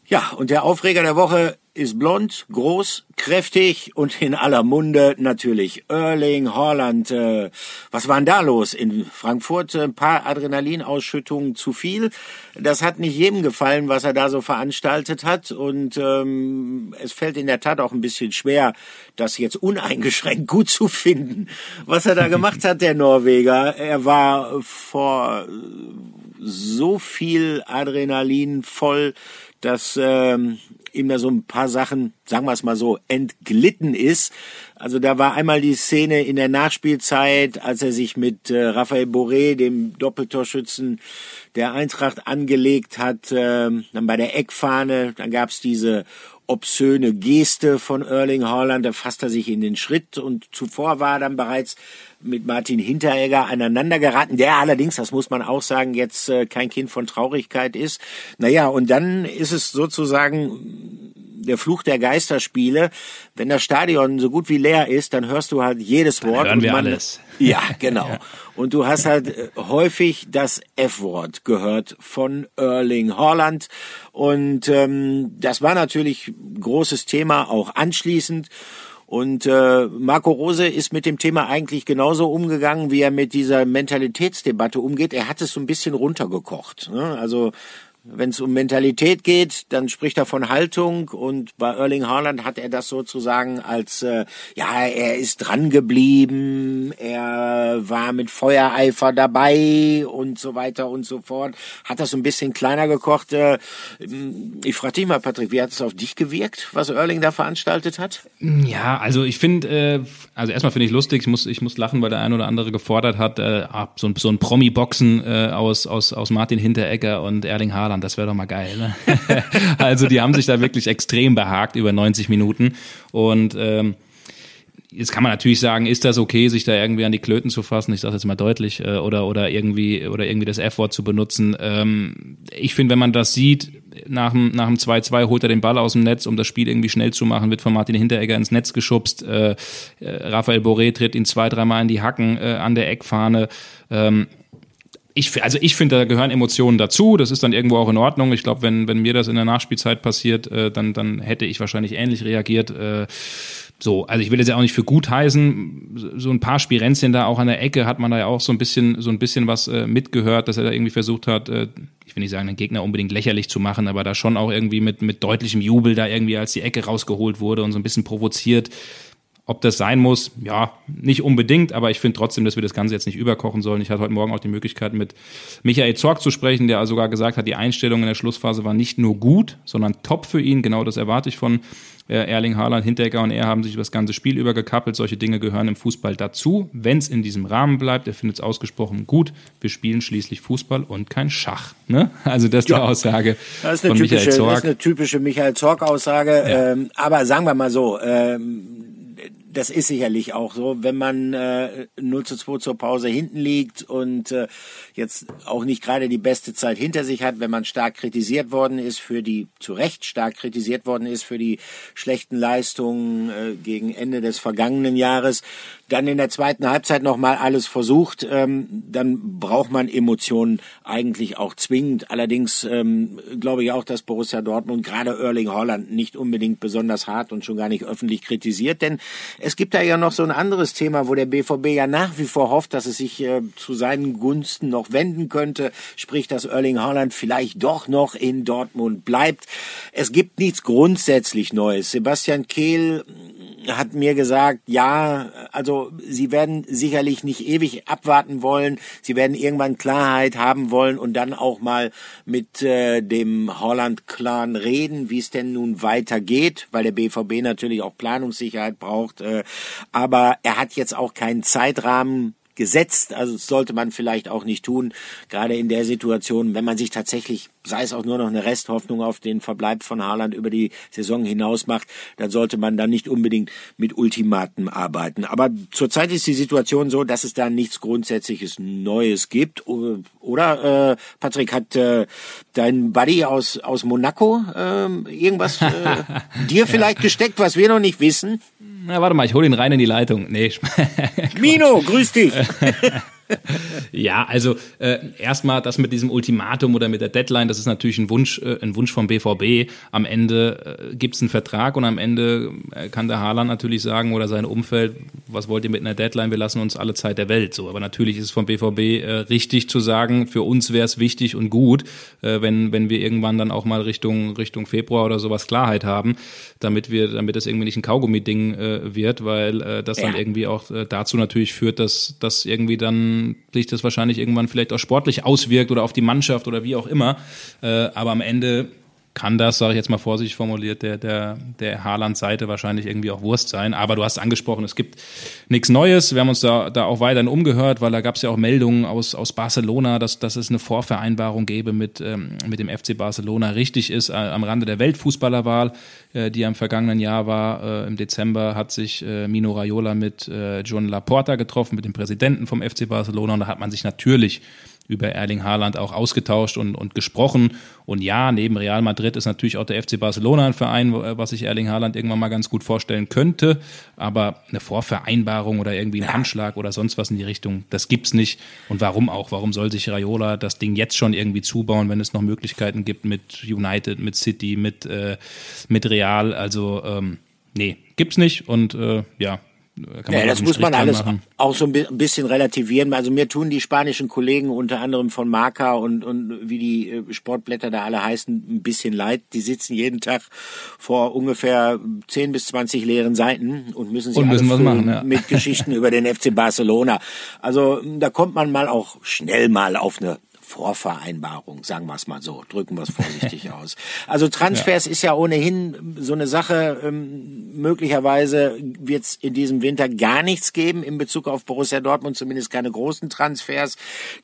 Ja, und der Aufreger der Woche ist blond, groß, kräftig und in aller Munde natürlich Erling Haaland. Äh, was war denn da los in Frankfurt? Ein paar Adrenalinausschüttungen zu viel. Das hat nicht jedem gefallen, was er da so veranstaltet hat. Und ähm, es fällt in der Tat auch ein bisschen schwer, das jetzt uneingeschränkt gut zu finden, was er da gemacht hat, der Norweger. Er war vor so viel Adrenalin voll, dass ähm, ihm da so ein paar Sachen, sagen wir es mal so, entglitten ist. Also da war einmal die Szene in der Nachspielzeit, als er sich mit äh, Raphael Boré, dem Doppeltorschützen der Eintracht, angelegt hat, äh, dann bei der Eckfahne, dann gab's diese obszöne Geste von Erling Haaland, da fasst er sich in den Schritt und zuvor war er dann bereits mit Martin Hinteregger aneinander geraten, der allerdings, das muss man auch sagen, jetzt äh, kein Kind von Traurigkeit ist. Naja, und dann ist es sozusagen der Fluch der Geisterspiele. Wenn das Stadion so gut wie leer ist, dann hörst du halt jedes dann Wort. Hören wir man, alles. Ja, genau. ja. Und du hast halt äh, häufig das F-Wort gehört von Erling Haaland. Und ähm, das war natürlich großes Thema auch anschließend. Und äh, Marco Rose ist mit dem Thema eigentlich genauso umgegangen, wie er mit dieser Mentalitätsdebatte umgeht. Er hat es so ein bisschen runtergekocht. Ne? Also wenn es um Mentalität geht, dann spricht er von Haltung und bei Erling Haaland hat er das sozusagen als, äh, ja, er ist dran geblieben, er war mit Feuereifer dabei und so weiter und so fort. Hat das ein bisschen kleiner gekocht. Äh, ich frage dich mal, Patrick, wie hat es auf dich gewirkt, was Erling da veranstaltet hat? Ja, also ich finde, äh, also erstmal finde ich lustig, ich muss, ich muss lachen, weil der ein oder andere gefordert hat, äh, so ein, so ein Promi-Boxen äh, aus, aus, aus Martin Hinteregger und Erling Haaland Saarland, das wäre doch mal geil. Ne? also die haben sich da wirklich extrem behagt über 90 Minuten und ähm, Jetzt kann man natürlich sagen, ist das okay, sich da irgendwie an die Klöten zu fassen? Ich sage jetzt mal deutlich äh, oder oder irgendwie oder irgendwie das F-Wort zu benutzen. Ähm, ich finde, wenn man das sieht, nach dem nach dem 2-2 holt er den Ball aus dem Netz, um das Spiel irgendwie schnell zu machen, wird von Martin Hinteregger ins Netz geschubst. Äh, äh, Raphael Boré tritt ihn zwei, dreimal in die Hacken äh, an der Eckfahne. Ähm, ich, also ich finde, da gehören Emotionen dazu. Das ist dann irgendwo auch in Ordnung. Ich glaube, wenn, wenn mir das in der Nachspielzeit passiert, äh, dann, dann hätte ich wahrscheinlich ähnlich reagiert. Äh, so, also ich will jetzt ja auch nicht für gut heißen. So ein paar Spirenzchen da auch an der Ecke hat man da ja auch so ein bisschen, so ein bisschen was äh, mitgehört, dass er da irgendwie versucht hat, äh, ich will nicht sagen, den Gegner unbedingt lächerlich zu machen, aber da schon auch irgendwie mit, mit deutlichem Jubel da irgendwie als die Ecke rausgeholt wurde und so ein bisschen provoziert. Ob das sein muss, ja, nicht unbedingt, aber ich finde trotzdem, dass wir das Ganze jetzt nicht überkochen sollen. Ich hatte heute Morgen auch die Möglichkeit, mit Michael Zorg zu sprechen, der sogar gesagt hat, die Einstellung in der Schlussphase war nicht nur gut, sondern top für ihn. Genau das erwarte ich von äh, Erling Haaland, Hinteregger und er haben sich über das ganze Spiel übergekappelt. Solche Dinge gehören im Fußball dazu. Wenn es in diesem Rahmen bleibt, er findet es ausgesprochen gut. Wir spielen schließlich Fußball und kein Schach. Ne? Also das ist ja. die Aussage das ist eine von typische, Michael Zorg. Das ist eine typische Michael Zorg-Aussage. Ja. Ähm, aber sagen wir mal so, ähm, das ist sicherlich auch so, wenn man äh, 0 zu 2 zur Pause hinten liegt und äh, jetzt auch nicht gerade die beste Zeit hinter sich hat, wenn man stark kritisiert worden ist für die, zu Recht stark kritisiert worden ist für die schlechten Leistungen äh, gegen Ende des vergangenen Jahres, dann in der zweiten Halbzeit nochmal alles versucht, ähm, dann braucht man Emotionen eigentlich auch zwingend. Allerdings ähm, glaube ich auch, dass Borussia Dortmund gerade Erling Holland nicht unbedingt besonders hart und schon gar nicht öffentlich kritisiert, denn es gibt da ja noch so ein anderes Thema, wo der BVB ja nach wie vor hofft, dass es sich äh, zu seinen Gunsten noch wenden könnte, sprich, dass Erling Haaland vielleicht doch noch in Dortmund bleibt. Es gibt nichts grundsätzlich Neues. Sebastian Kehl hat mir gesagt, ja, also sie werden sicherlich nicht ewig abwarten wollen. Sie werden irgendwann Klarheit haben wollen und dann auch mal mit äh, dem Holland-Clan reden, wie es denn nun weitergeht, weil der BVB natürlich auch Planungssicherheit braucht. Äh, aber er hat jetzt auch keinen Zeitrahmen gesetzt. Also das sollte man vielleicht auch nicht tun, gerade in der Situation, wenn man sich tatsächlich, sei es auch nur noch eine Resthoffnung auf den Verbleib von Haaland über die Saison hinaus macht, dann sollte man da nicht unbedingt mit Ultimaten arbeiten. Aber zurzeit ist die Situation so, dass es da nichts Grundsätzliches Neues gibt. Oder, äh, Patrick, hat äh, dein Buddy aus, aus Monaco äh, irgendwas äh, dir vielleicht ja. gesteckt, was wir noch nicht wissen? Na, warte mal, ich hole ihn rein in die Leitung. Nee, Mino, grüß dich. ja, also äh, erstmal das mit diesem Ultimatum oder mit der Deadline, das ist natürlich ein Wunsch, äh, ein Wunsch vom BVB. Am Ende äh, gibt es einen Vertrag und am Ende äh, kann der Haaland natürlich sagen oder sein Umfeld, was wollt ihr mit einer Deadline? Wir lassen uns alle Zeit der Welt. So, aber natürlich ist es vom BVB äh, richtig zu sagen, für uns wäre es wichtig und gut, äh, wenn wenn wir irgendwann dann auch mal Richtung Richtung Februar oder sowas Klarheit haben, damit wir, damit das irgendwie nicht ein Kaugummi-Ding äh, wird, weil das ja. dann irgendwie auch dazu natürlich führt, dass dass irgendwie dann sich das wahrscheinlich irgendwann vielleicht auch sportlich auswirkt oder auf die Mannschaft oder wie auch immer. Äh, aber am Ende kann das, sage ich jetzt mal vorsichtig formuliert, der, der, der Haaland-Seite wahrscheinlich irgendwie auch Wurst sein. Aber du hast angesprochen, es gibt nichts Neues. Wir haben uns da, da auch weiterhin umgehört, weil da gab es ja auch Meldungen aus, aus Barcelona, dass, dass es eine Vorvereinbarung gäbe mit, ähm, mit dem FC Barcelona. Richtig ist, äh, am Rande der Weltfußballerwahl, äh, die am vergangenen Jahr war, äh, im Dezember, hat sich äh, Mino Raiola mit äh, John Laporta getroffen, mit dem Präsidenten vom FC Barcelona. Und da hat man sich natürlich über Erling Haaland auch ausgetauscht und, und gesprochen. Und ja, neben Real Madrid ist natürlich auch der FC Barcelona ein Verein, was sich Erling Haaland irgendwann mal ganz gut vorstellen könnte. Aber eine Vorvereinbarung oder irgendwie ein Handschlag oder sonst was in die Richtung, das gibt's nicht. Und warum auch? Warum soll sich Raiola das Ding jetzt schon irgendwie zubauen, wenn es noch Möglichkeiten gibt mit United, mit City, mit, äh, mit Real? Also ähm, nee, gibt's nicht. Und äh, ja, ja, das muss man alles machen. auch so ein bisschen relativieren. Also mir tun die spanischen Kollegen unter anderem von Marca und, und wie die äh, Sportblätter da alle heißen, ein bisschen leid. Die sitzen jeden Tag vor ungefähr 10 bis 20 leeren Seiten und müssen sich und müssen was machen, ja. mit Geschichten über den FC Barcelona. Also da kommt man mal auch schnell mal auf eine Vorvereinbarung, sagen wir es mal so, drücken wir es vorsichtig aus. Also Transfers ja. ist ja ohnehin so eine Sache, ähm, möglicherweise wird es in diesem Winter gar nichts geben in Bezug auf Borussia Dortmund, zumindest keine großen Transfers.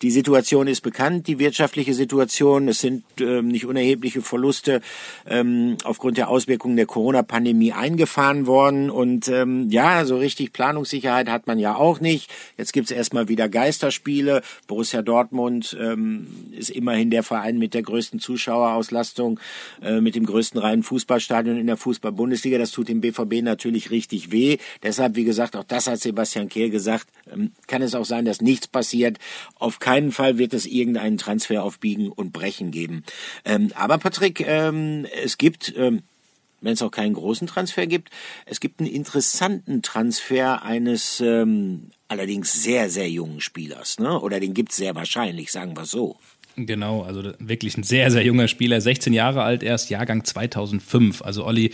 Die Situation ist bekannt, die wirtschaftliche Situation, es sind ähm, nicht unerhebliche Verluste ähm, aufgrund der Auswirkungen der Corona-Pandemie eingefahren worden und ähm, ja, so richtig Planungssicherheit hat man ja auch nicht. Jetzt gibt's erstmal wieder Geisterspiele, Borussia Dortmund ähm, ist immerhin der Verein mit der größten Zuschauerauslastung, äh, mit dem größten reinen Fußballstadion in der Fußball-Bundesliga. Das tut dem BVB natürlich richtig weh. Deshalb, wie gesagt, auch das hat Sebastian Kehl gesagt, ähm, kann es auch sein, dass nichts passiert. Auf keinen Fall wird es irgendeinen Transfer auf Biegen und Brechen geben. Ähm, aber Patrick, ähm, es gibt ähm, wenn es auch keinen großen Transfer gibt. Es gibt einen interessanten Transfer eines ähm, allerdings sehr, sehr jungen Spielers. Ne? Oder den gibt es sehr wahrscheinlich, sagen wir so. Genau, also wirklich ein sehr, sehr junger Spieler, 16 Jahre alt erst, Jahrgang 2005. Also Olli,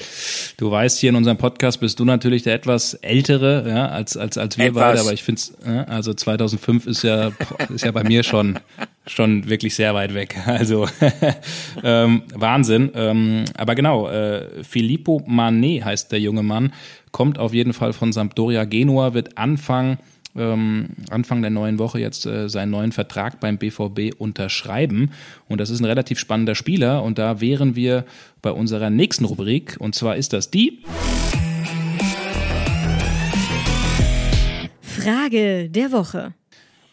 du weißt, hier in unserem Podcast bist du natürlich der etwas ältere, ja, als, als, als wir etwas. beide, aber ich finde ja, also 2005 ist ja, ist ja bei mir schon, schon wirklich sehr weit weg. Also ähm, Wahnsinn. Ähm, aber genau, äh, Filippo Manet heißt der junge Mann, kommt auf jeden Fall von Sampdoria Genua, wird Anfang ähm, Anfang der neuen Woche jetzt äh, seinen neuen Vertrag beim BVB unterschreiben. Und das ist ein relativ spannender Spieler. Und da wären wir bei unserer nächsten Rubrik. Und zwar ist das die. Frage der Woche.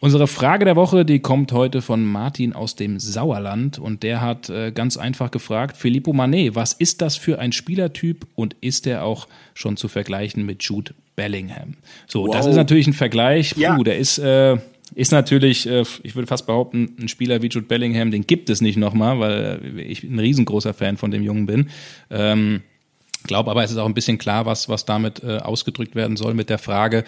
Unsere Frage der Woche, die kommt heute von Martin aus dem Sauerland und der hat äh, ganz einfach gefragt, Filippo Manet, was ist das für ein Spielertyp und ist er auch schon zu vergleichen mit Jude Bellingham? So, wow. das ist natürlich ein Vergleich, Puh, ja. der ist, äh, ist natürlich, äh, ich würde fast behaupten, ein Spieler wie Jude Bellingham, den gibt es nicht nochmal, weil ich ein riesengroßer Fan von dem Jungen bin. Ähm, glaube aber, es ist auch ein bisschen klar, was, was damit äh, ausgedrückt werden soll mit der Frage,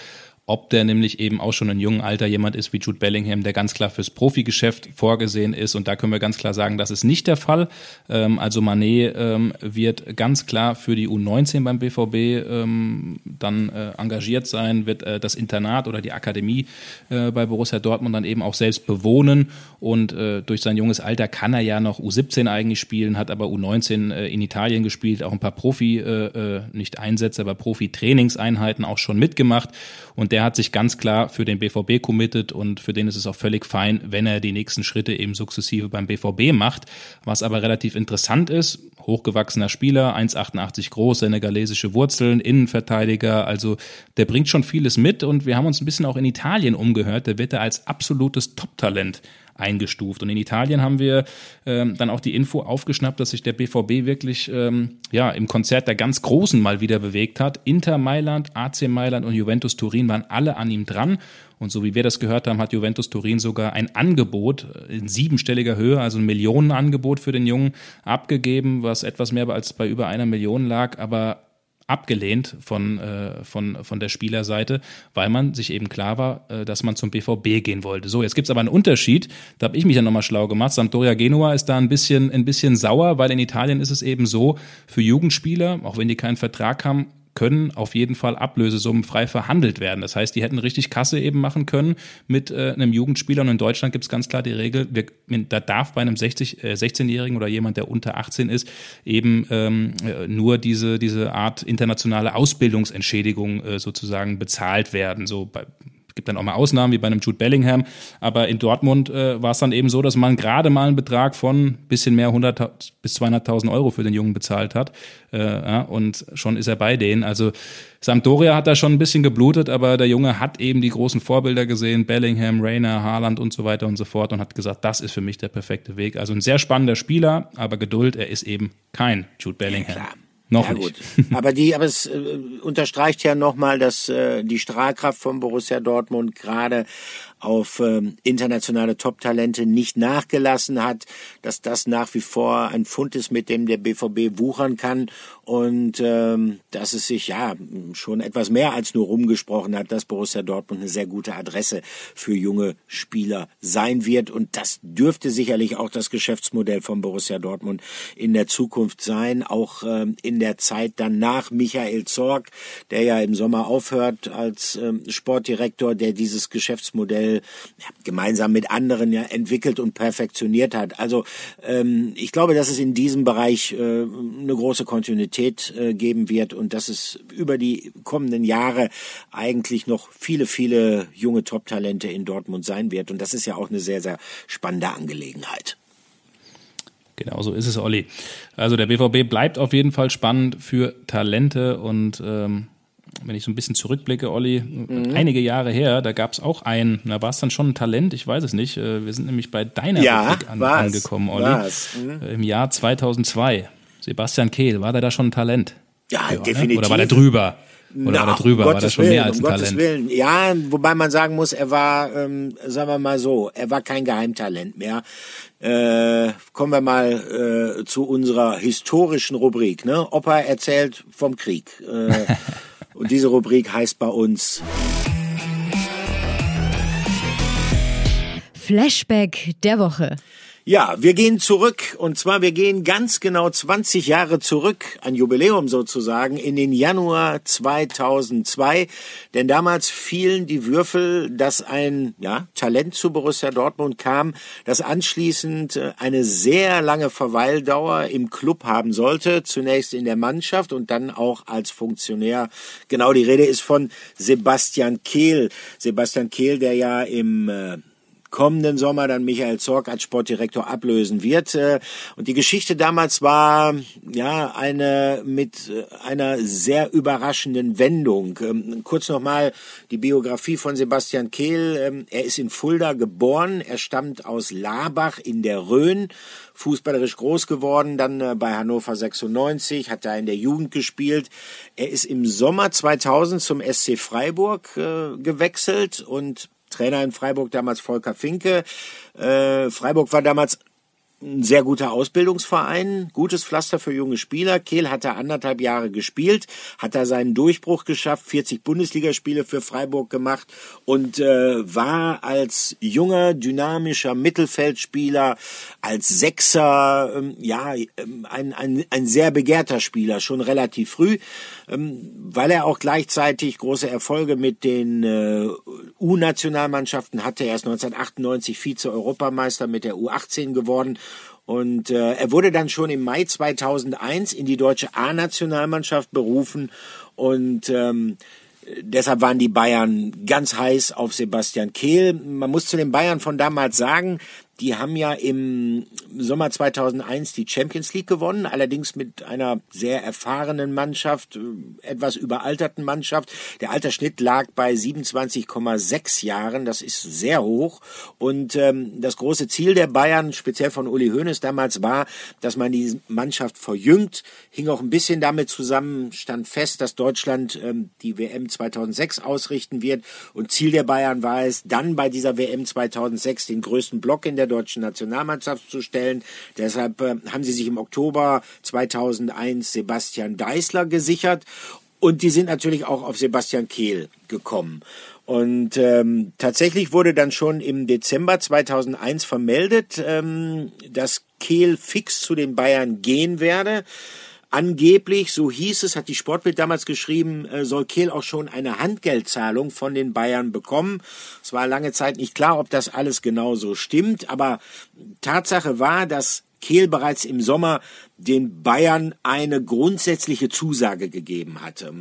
ob der nämlich eben auch schon in jungen Alter jemand ist wie Jude Bellingham, der ganz klar fürs Profigeschäft vorgesehen ist. Und da können wir ganz klar sagen, das ist nicht der Fall. Ähm, also Manet ähm, wird ganz klar für die U19 beim BVB ähm, dann äh, engagiert sein, wird äh, das Internat oder die Akademie äh, bei Borussia Dortmund dann eben auch selbst bewohnen. Und äh, durch sein junges Alter kann er ja noch U17 eigentlich spielen, hat aber U19 äh, in Italien gespielt, auch ein paar Profi, äh, nicht Einsätze, aber Profi-Trainingseinheiten auch schon mitgemacht. Und der hat sich ganz klar für den BVB committed und für den ist es auch völlig fein, wenn er die nächsten Schritte eben sukzessive beim BVB macht. Was aber relativ interessant ist, hochgewachsener Spieler, 1,88 groß, senegalesische Wurzeln, Innenverteidiger, also der bringt schon vieles mit und wir haben uns ein bisschen auch in Italien umgehört, der wird da als absolutes Top-Talent eingestuft. Und in Italien haben wir ähm, dann auch die Info aufgeschnappt, dass sich der BVB wirklich ähm, ja, im Konzert der ganz Großen mal wieder bewegt hat. Inter Mailand, AC Mailand und Juventus Turin waren alle an ihm dran. Und so wie wir das gehört haben, hat Juventus Turin sogar ein Angebot in siebenstelliger Höhe, also ein Millionenangebot für den Jungen abgegeben, was etwas mehr als bei über einer Million lag. Aber abgelehnt von, äh, von, von der Spielerseite, weil man sich eben klar war, äh, dass man zum BVB gehen wollte. So, jetzt gibt's aber einen Unterschied, da habe ich mich ja nochmal schlau gemacht. Sampdoria Genua ist da ein bisschen, ein bisschen sauer, weil in Italien ist es eben so, für Jugendspieler, auch wenn die keinen Vertrag haben, können auf jeden Fall Ablösesummen frei verhandelt werden. Das heißt, die hätten richtig Kasse eben machen können mit äh, einem Jugendspieler. Und in Deutschland gibt es ganz klar die Regel, wir, da darf bei einem 60, äh, 16-Jährigen oder jemand, der unter 18 ist, eben ähm, äh, nur diese, diese Art internationale Ausbildungsentschädigung äh, sozusagen bezahlt werden. So bei gibt dann auch mal Ausnahmen, wie bei einem Jude Bellingham. Aber in Dortmund äh, war es dann eben so, dass man gerade mal einen Betrag von bisschen mehr 100 bis 200.000 Euro für den Jungen bezahlt hat. Äh, ja, und schon ist er bei denen. Also Sampdoria hat da schon ein bisschen geblutet, aber der Junge hat eben die großen Vorbilder gesehen, Bellingham, Rainer, Haaland und so weiter und so fort und hat gesagt, das ist für mich der perfekte Weg. Also ein sehr spannender Spieler, aber Geduld, er ist eben kein Jude Bellingham. Ja, noch ja, nicht. Gut. Aber die, aber es äh, unterstreicht ja nochmal, dass äh, die Strahlkraft von Borussia Dortmund gerade auf ähm, internationale Top-Talente nicht nachgelassen hat, dass das nach wie vor ein Fund ist, mit dem der BVB wuchern kann und ähm, dass es sich ja schon etwas mehr als nur rumgesprochen hat, dass Borussia Dortmund eine sehr gute Adresse für junge Spieler sein wird. Und das dürfte sicherlich auch das Geschäftsmodell von Borussia Dortmund in der Zukunft sein, auch ähm, in der Zeit dann nach Michael Zorg, der ja im Sommer aufhört als ähm, Sportdirektor, der dieses Geschäftsmodell Ja, gemeinsam mit anderen ja entwickelt und perfektioniert hat. Also ähm, ich glaube, dass es in diesem Bereich äh, eine große Kontinuität äh, geben wird und dass es über die kommenden Jahre eigentlich noch viele, viele junge Top-Talente in Dortmund sein wird. Und das ist ja auch eine sehr, sehr spannende Angelegenheit. Genau so ist es, Olli. Also der BVB bleibt auf jeden Fall spannend für Talente und ähm, wenn ich so ein bisschen zurückblicke, Olli, mhm. einige Jahre her, da gab es auch einen, da war es dann schon ein Talent, ich weiß es nicht. Äh, wir sind nämlich bei deiner ja, an, angekommen, Olli. Mhm. Im Jahr 2002. Sebastian Kehl, war der da schon ein Talent? Ja, ja definitiv. Oder war der drüber? Oder Na, war der drüber? Um war der schon Willen, mehr als ein um Talent? Willen. Ja, wobei man sagen muss, er war, ähm, sagen wir mal so, er war kein Geheimtalent mehr. Äh, kommen wir mal äh, zu unserer historischen Rubrik. Ne? Opa erzählt vom Krieg. Äh, Und diese Rubrik heißt bei uns Flashback der Woche. Ja, wir gehen zurück und zwar wir gehen ganz genau 20 Jahre zurück, ein Jubiläum sozusagen, in den Januar 2002, denn damals fielen die Würfel, dass ein ja, Talent zu Borussia Dortmund kam, das anschließend äh, eine sehr lange Verweildauer im Club haben sollte, zunächst in der Mannschaft und dann auch als Funktionär. Genau, die Rede ist von Sebastian Kehl. Sebastian Kehl, der ja im äh, kommenden Sommer dann Michael Zorc als Sportdirektor ablösen wird. Äh, und die Geschichte damals war ja eine mit äh, einer sehr überraschenden Wendung. Ähm, kurz nochmal die Biografie von Sebastian Kehl. Ähm, er ist in Fulda geboren. Er stammt aus Labach in der Rhön fußballerisch groß geworden, dann äh, bei Hannover 96, hat da in der Jugend gespielt. Er ist im Sommer 2000 zum SC Freiburg gewechselt und Trainer in Freiburg damals Volker Finke. Äh, Freiburg war damals ein sehr guter Ausbildungsverein, gutes Pflaster für junge Spieler. Kehl hat da anderthalb Jahre gespielt, hat da seinen Durchbruch geschafft, 40 Bundesligaspiele für Freiburg gemacht und äh, war als junger, dynamischer Mittelfeldspieler, als Sechser, ähm, ja, ähm, ein, ein, ein sehr begehrter Spieler, schon relativ früh, ähm, weil er auch gleichzeitig große Erfolge mit den äh, U-Nationalmannschaften hatte. Er ist 1998 Vize-Europameister mit der U18 geworden und äh, er wurde dann schon im Mai 2001 in die deutsche A-Nationalmannschaft berufen und ähm, deshalb waren die Bayern ganz heiß auf Sebastian Kehl. Man muss zu den Bayern von damals sagen, die haben ja im Sommer 2001 die Champions League gewonnen, allerdings mit einer sehr erfahrenen Mannschaft, äh, etwas überalterten Mannschaft. Der Altersschnitt lag bei 27,6 Jahren, das ist sehr hoch. Und ähm, das große Ziel der Bayern, speziell von Uli Hoeneß damals, war, dass man die Mannschaft verjüngt. Hing auch ein bisschen damit zusammen, stand fest, dass Deutschland ähm, die WM 2006 ausrichten wird. Und Ziel der Bayern war es, dann bei dieser WM 2006 den größten Block in der der deutschen Nationalmannschaft zu stellen. Deshalb äh, haben sie sich im Oktober 2001 Sebastian Deißler gesichert und die sind natürlich auch auf Sebastian Kehl gekommen. Und ähm, tatsächlich wurde dann schon im Dezember 2001 vermeldet, ähm, dass Kehl fix zu den Bayern gehen werde. Angeblich, so hieß es, hat die Sportbild damals geschrieben, äh, soll Kehl auch schon eine Handgeldzahlung von den Bayern bekommen. Es war lange Zeit nicht klar, ob das alles genau so stimmt, aber Tatsache war, dass Kehl bereits im Sommer den Bayern eine grundsätzliche Zusage gegeben hatte.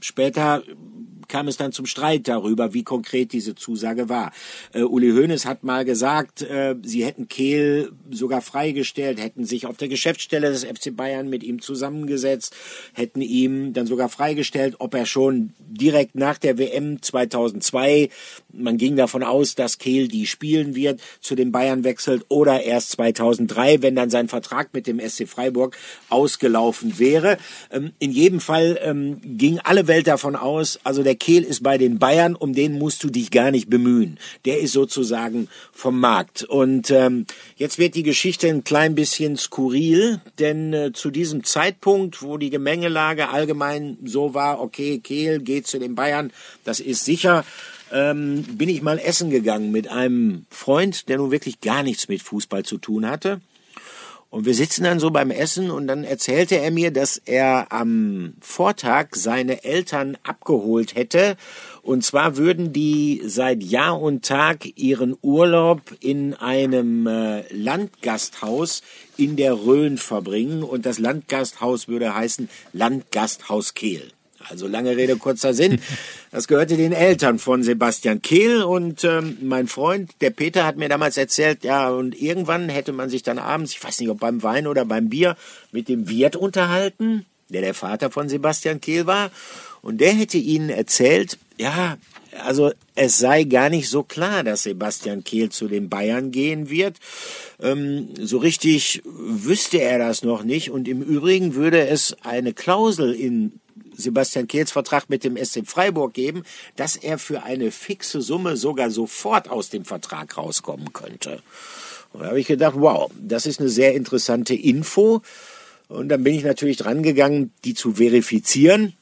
Später kam es dann zum Streit darüber, wie konkret diese Zusage war. Äh, Uli Hoeneß hat mal gesagt, äh, sie hätten Kehl sogar freigestellt, hätten sich auf der Geschäftsstelle des FC Bayern mit ihm zusammengesetzt, hätten ihm dann sogar freigestellt, ob er schon direkt nach der WM 2002, man ging davon aus, dass Kehl die spielen wird, zu den Bayern wechselt oder erst 2003, wenn dann sein Vertrag mit dem SC Freiburg ausgelaufen wäre. Ähm, in jedem Fall ähm, ging alle Welt davon aus, also der Kehl ist bei den Bayern, um den musst du dich gar nicht bemühen. Der ist sozusagen vom Markt. Und ähm, jetzt wird die Geschichte ein klein bisschen skurril, denn äh, zu diesem Zeitpunkt, wo die Gemengelage allgemein so war, okay, Kehl geht zu den Bayern, das ist sicher, ähm, bin ich mal essen gegangen mit einem Freund, der nun wirklich gar nichts mit Fußball zu tun hatte. Und wir sitzen dann so beim Essen und dann erzählte er mir, dass er am Vortag seine Eltern abgeholt hätte. Und zwar würden die seit Jahr und Tag ihren Urlaub in einem äh, Landgasthaus in der Rhön verbringen. Und das Landgasthaus würde heißen Landgasthaus Kehl. Also lange Rede, kurzer Sinn. Das gehörte den Eltern von Sebastian Kehl und ähm, mein Freund, der Peter, hat mir damals erzählt, ja, und irgendwann hätte man sich dann abends, ich weiß nicht, ob beim Wein oder beim Bier, mit dem Wirt unterhalten, der der Vater von Sebastian Kehl war. Und der hätte ihnen erzählt, ja, also es sei gar nicht so klar, dass Sebastian Kehl zu den Bayern gehen wird. Ähm, so richtig wüsste er das noch nicht. Und im Übrigen würde es eine Klausel in Sebastian Kehls Vertrag mit dem SC Freiburg geben, dass er für eine fixe Summe sogar sofort aus dem Vertrag rauskommen könnte. Und da habe ich gedacht, wow, das ist eine sehr interessante Info. Und dann bin ich natürlich dran gegangen, die zu verifizieren.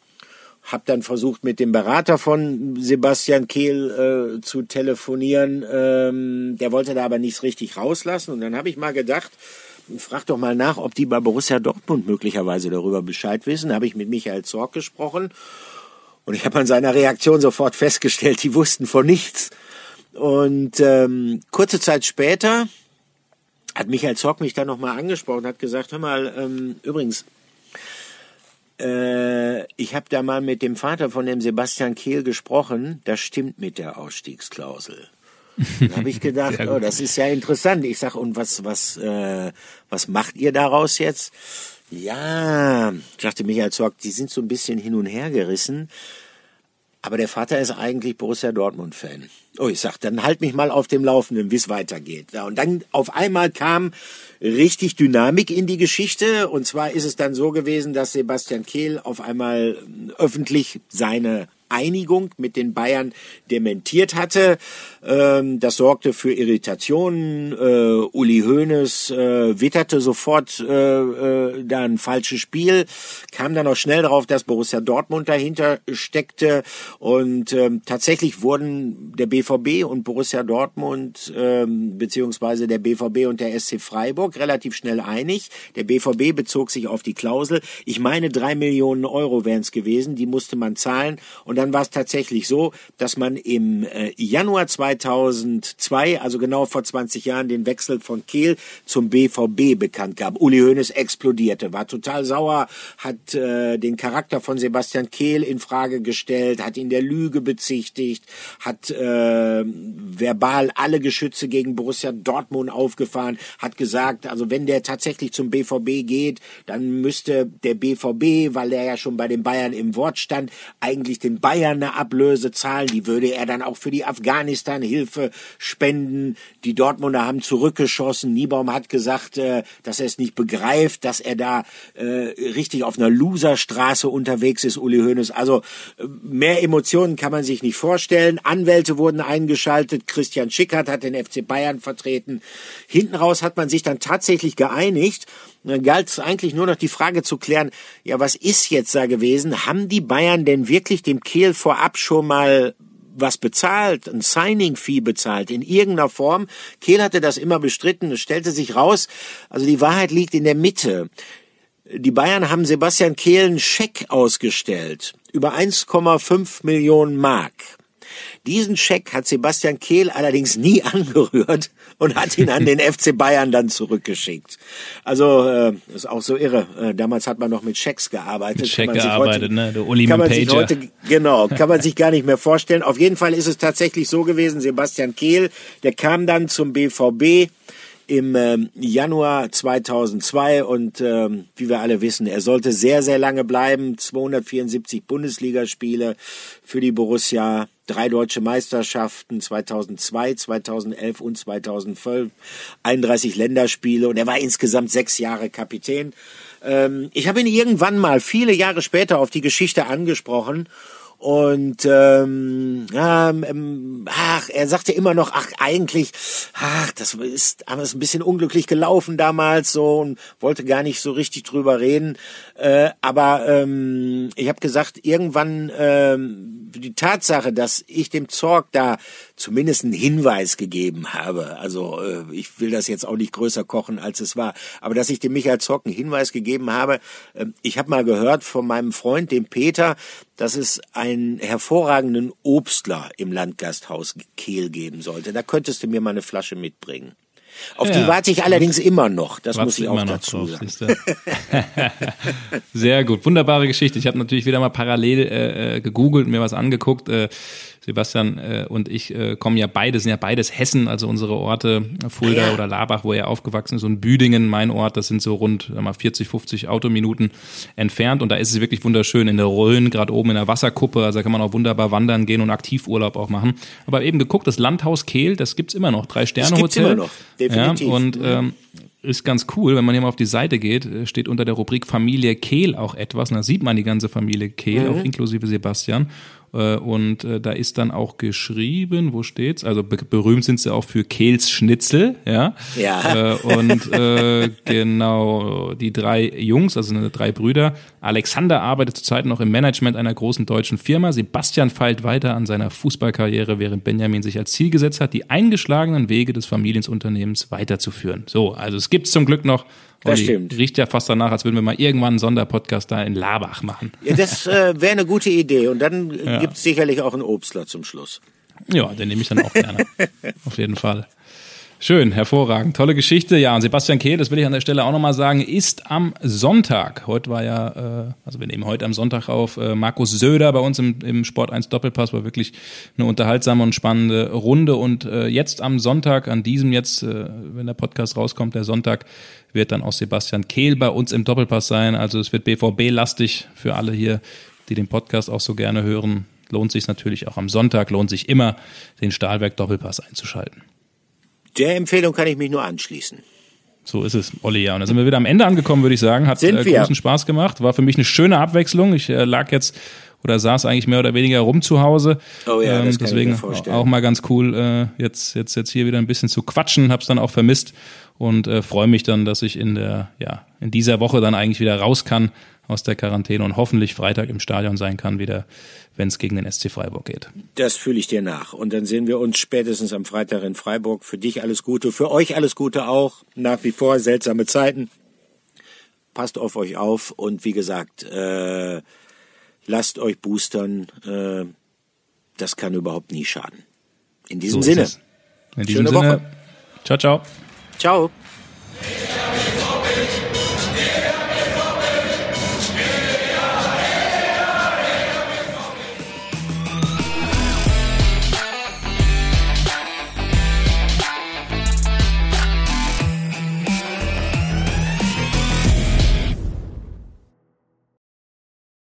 Hab dann versucht, mit dem Berater von Sebastian Kehl äh, zu telefonieren. Ähm, der wollte da aber nichts richtig rauslassen. Und dann habe ich mal gedacht, frag doch mal nach, ob die bei Borussia Dortmund möglicherweise darüber Bescheid wissen. Da habe ich mit Michael Zorc gesprochen und ich habe an seiner Reaktion sofort festgestellt, die wussten von nichts. Und ähm, kurze Zeit später hat Michael Zorc mich dann nochmal angesprochen, hat gesagt, hör mal, ähm, übrigens, äh, ich habe da mal mit dem Vater von dem Sebastian Kehl gesprochen, das stimmt mit der Ausstiegsklausel. Da habe ich gedacht, oh, das ist ja interessant. Ich sag, und was, was, äh, was macht ihr daraus jetzt? Ja, sagte Michael Zorg, die sind so ein bisschen hin und her gerissen. Aber der Vater ist eigentlich Borussia Dortmund-Fan. Oh, ich sag, dann halt mich mal auf dem Laufenden, wie es weitergeht. Ja, und dann auf einmal kam richtig Dynamik in die Geschichte. Und zwar ist es dann so gewesen, dass Sebastian Kehl auf einmal öffentlich seine Einigung mit den Bayern dementiert hatte. Ähm, das sorgte für Irritationen. Äh, Uli Hoeneß äh, witterte sofort äh, äh, da ein falsches Spiel, kam dann auch schnell darauf, dass Borussia Dortmund dahinter steckte und ähm, tatsächlich wurden der BVB und Borussia Dortmund ähm, beziehungsweise der BVB und der SC Freiburg relativ schnell einig. Der BVB bezog sich auf die Klausel. Ich meine, drei Millionen Euro wären es gewesen, die musste man zahlen und dann war es tatsächlich so, dass man im äh, Januar 2002, also genau vor 20 Jahren, den Wechsel von Kehl zum BVB bekannt gab. Uli Hoeneß explodierte, war total sauer, hat äh, den Charakter von Sebastian Kehl in Frage gestellt, hat ihn der Lüge bezichtigt, hat äh, verbal alle Geschütze gegen Borussia Dortmund aufgefahren, hat gesagt, also wenn der tatsächlich zum BVB geht, dann müsste der BVB, weil er ja schon bei den Bayern im Wort stand, eigentlich den Bayern eine Ablöse zahlen, die würde er dann auch für die Afghanistan-Hilfe spenden. Die Dortmunder haben zurückgeschossen. Niebaum hat gesagt, äh, dass er es nicht begreift, dass er da äh, richtig auf einer Loserstraße unterwegs ist, Uli Hoeneß. Also äh, mehr Emotionen kann man sich nicht vorstellen. Anwälte wurden eingeschaltet. Christian Schickert hat den FC Bayern vertreten. Hinten raus hat man sich dann tatsächlich geeinigt. Dann galt es eigentlich nur noch die Frage zu klären, ja, was ist jetzt da gewesen? Haben die Bayern denn wirklich dem Kehl vorab schon mal was bezahlt, ein Signing-Fee bezahlt, in irgendeiner Form. Kehl hatte das immer bestritten, es stellte sich raus, also die Wahrheit liegt in der Mitte. Die Bayern haben Sebastian Kehl einen Scheck ausgestellt über 1,5 Millionen Mark. Diesen Scheck hat Sebastian Kehl allerdings nie angerührt und hat ihn an den FC Bayern dann zurückgeschickt. Also äh, ist auch so irre. Äh, damals hat man noch mit Schecks gearbeitet. Mit Scheck gearbeitet, heute, ne? Der Uli kann man Pager. sich heute genau kann man sich gar nicht mehr vorstellen. Auf jeden Fall ist es tatsächlich so gewesen. Sebastian Kehl, der kam dann zum BVB im ähm, Januar 2002 und ähm, wie wir alle wissen, er sollte sehr, sehr lange bleiben. 274 Bundesligaspiele für die Borussia, drei deutsche Meisterschaften 2002, 2011 und 2012, 31 Länderspiele und er war insgesamt sechs Jahre Kapitän. Ähm, ich habe ihn irgendwann mal viele Jahre später auf die Geschichte angesprochen und ähm, ähm, ach, er sagte immer noch, ach eigentlich, ach, das ist alles ein bisschen unglücklich gelaufen damals so und wollte gar nicht so richtig drüber reden. Äh, aber ähm, ich habe gesagt, irgendwann ähm, die Tatsache, dass ich dem Zorg da zumindest einen Hinweis gegeben habe, also äh, ich will das jetzt auch nicht größer kochen, als es war, aber dass ich dem Michael Zorg einen Hinweis gegeben habe, äh, ich habe mal gehört von meinem Freund, dem Peter, dass es einen hervorragenden Obstler im Landgasthaus Kehl geben sollte. Da könntest du mir mal eine Flasche mitbringen. Auf Ja. die warte ich allerdings immer noch. Das muss ich auch dazu drauf, sagen. Sehr gut, wunderbare Geschichte. Ich habe natürlich wieder mal parallel äh, äh, gegoogelt und mir was angeguckt. Äh, Sebastian äh, und ich äh, kommen ja beide, sind ja beides Hessen, also unsere Orte, Fulda ja. oder Labach, wo er aufgewachsen ist, und Büdingen, mein Ort, das sind so rund mal 40, 50 Autominuten entfernt. Und da ist es wirklich wunderschön in der Rhön, gerade oben in der Wasserkuppe. Also da kann man auch wunderbar wandern gehen und Aktivurlaub auch machen. Aber eben geguckt, das Landhaus Kehl, das gibt's immer noch. Drei Sterne gibt's Hotel. immer noch, definitiv. Ja, und ähm, ist ganz cool, wenn man hier mal auf die Seite geht, äh, steht unter der Rubrik Familie Kehl auch etwas. Und da sieht man die ganze Familie Kehl, auch inklusive Sebastian. Äh, Und äh, da ist dann auch geschrieben, wo steht's? Also be berühmt sind sie auch für Kehls Schnitzel, ja. Ja. Äh, und äh, genau, die drei Jungs, also drei Brüder. Alexander arbeitet zurzeit noch im Management einer großen deutschen Firma. Sebastian feilt weiter an seiner Fußballkarriere, während Benjamin sich als Ziel gesetzt hat, die eingeschlagenen Wege des Familienunternehmens weiterzuführen. So, also es gibt's zum Glück noch. Das Olli, stimmt. Riecht ja fast danach, als würden wir mal irgendwann einen Sonderpodcast da in Labach machen. Ja, das äh, wäre eine gute Idee. Und dann äh, gibt's sicherlich auch einen Obstler zum Schluss. Ja, den nehme ich dann auch gerne. Auf jeden Fall. Schön, hervorragend. Tolle Geschichte. Ja, und Sebastian Kehl, das will ich an der Stelle auch nochmal sagen, ist am Sonntag. Heute war ja, äh, also wir nehmen heute am Sonntag auf, äh, Markus Söder bei uns im, im Sport 1 Doppelpass, war wirklich eine unterhaltsame und spannende Runde. Und äh, jetzt am Sonntag, an diesem jetzt, äh, wenn der Podcast rauskommt, der Sonntag, wird dann auch Sebastian Kehl bei uns im Doppelpass sein. Also es wird BVB-lastig für alle hier, die den Podcast auch so gerne hören. Lohnt sich natürlich auch am Sonntag, lohnt sich immer, den Stahlwerk Doppelpass einzuschalten. Der Empfehlung kann ich mich nur anschließen. So ist es, Olli, ja. Und da sind wir wieder am Ende angekommen, würde ich sagen. Hat äh, großen Spaß gemacht. War für mich eine schöne Abwechslung. Ich äh, lag jetzt oder saß eigentlich mehr oder weniger rum zu Hause. Oh ja, ich deswegen auch mal ganz cool, äh, jetzt, jetzt, jetzt hier wieder ein bisschen zu quatschen. Hab's dann auch vermisst und äh, freue mich dann, dass ich in der, ja, in dieser Woche dann eigentlich wieder raus kann aus der Quarantäne und hoffentlich Freitag im Stadion sein kann, wieder, wenn es gegen den SC Freiburg geht. Das fühle ich dir nach. Und dann sehen wir uns spätestens am Freitag in Freiburg. Für dich alles Gute, für euch alles Gute auch. Nach wie vor seltsame Zeiten. Passt auf euch auf und wie gesagt, äh, lasst euch boostern. Äh, das kann überhaupt nie schaden. In diesem So Sinne. In diesem Schöne Sinne, Woche. ciao, ciao. Ciao.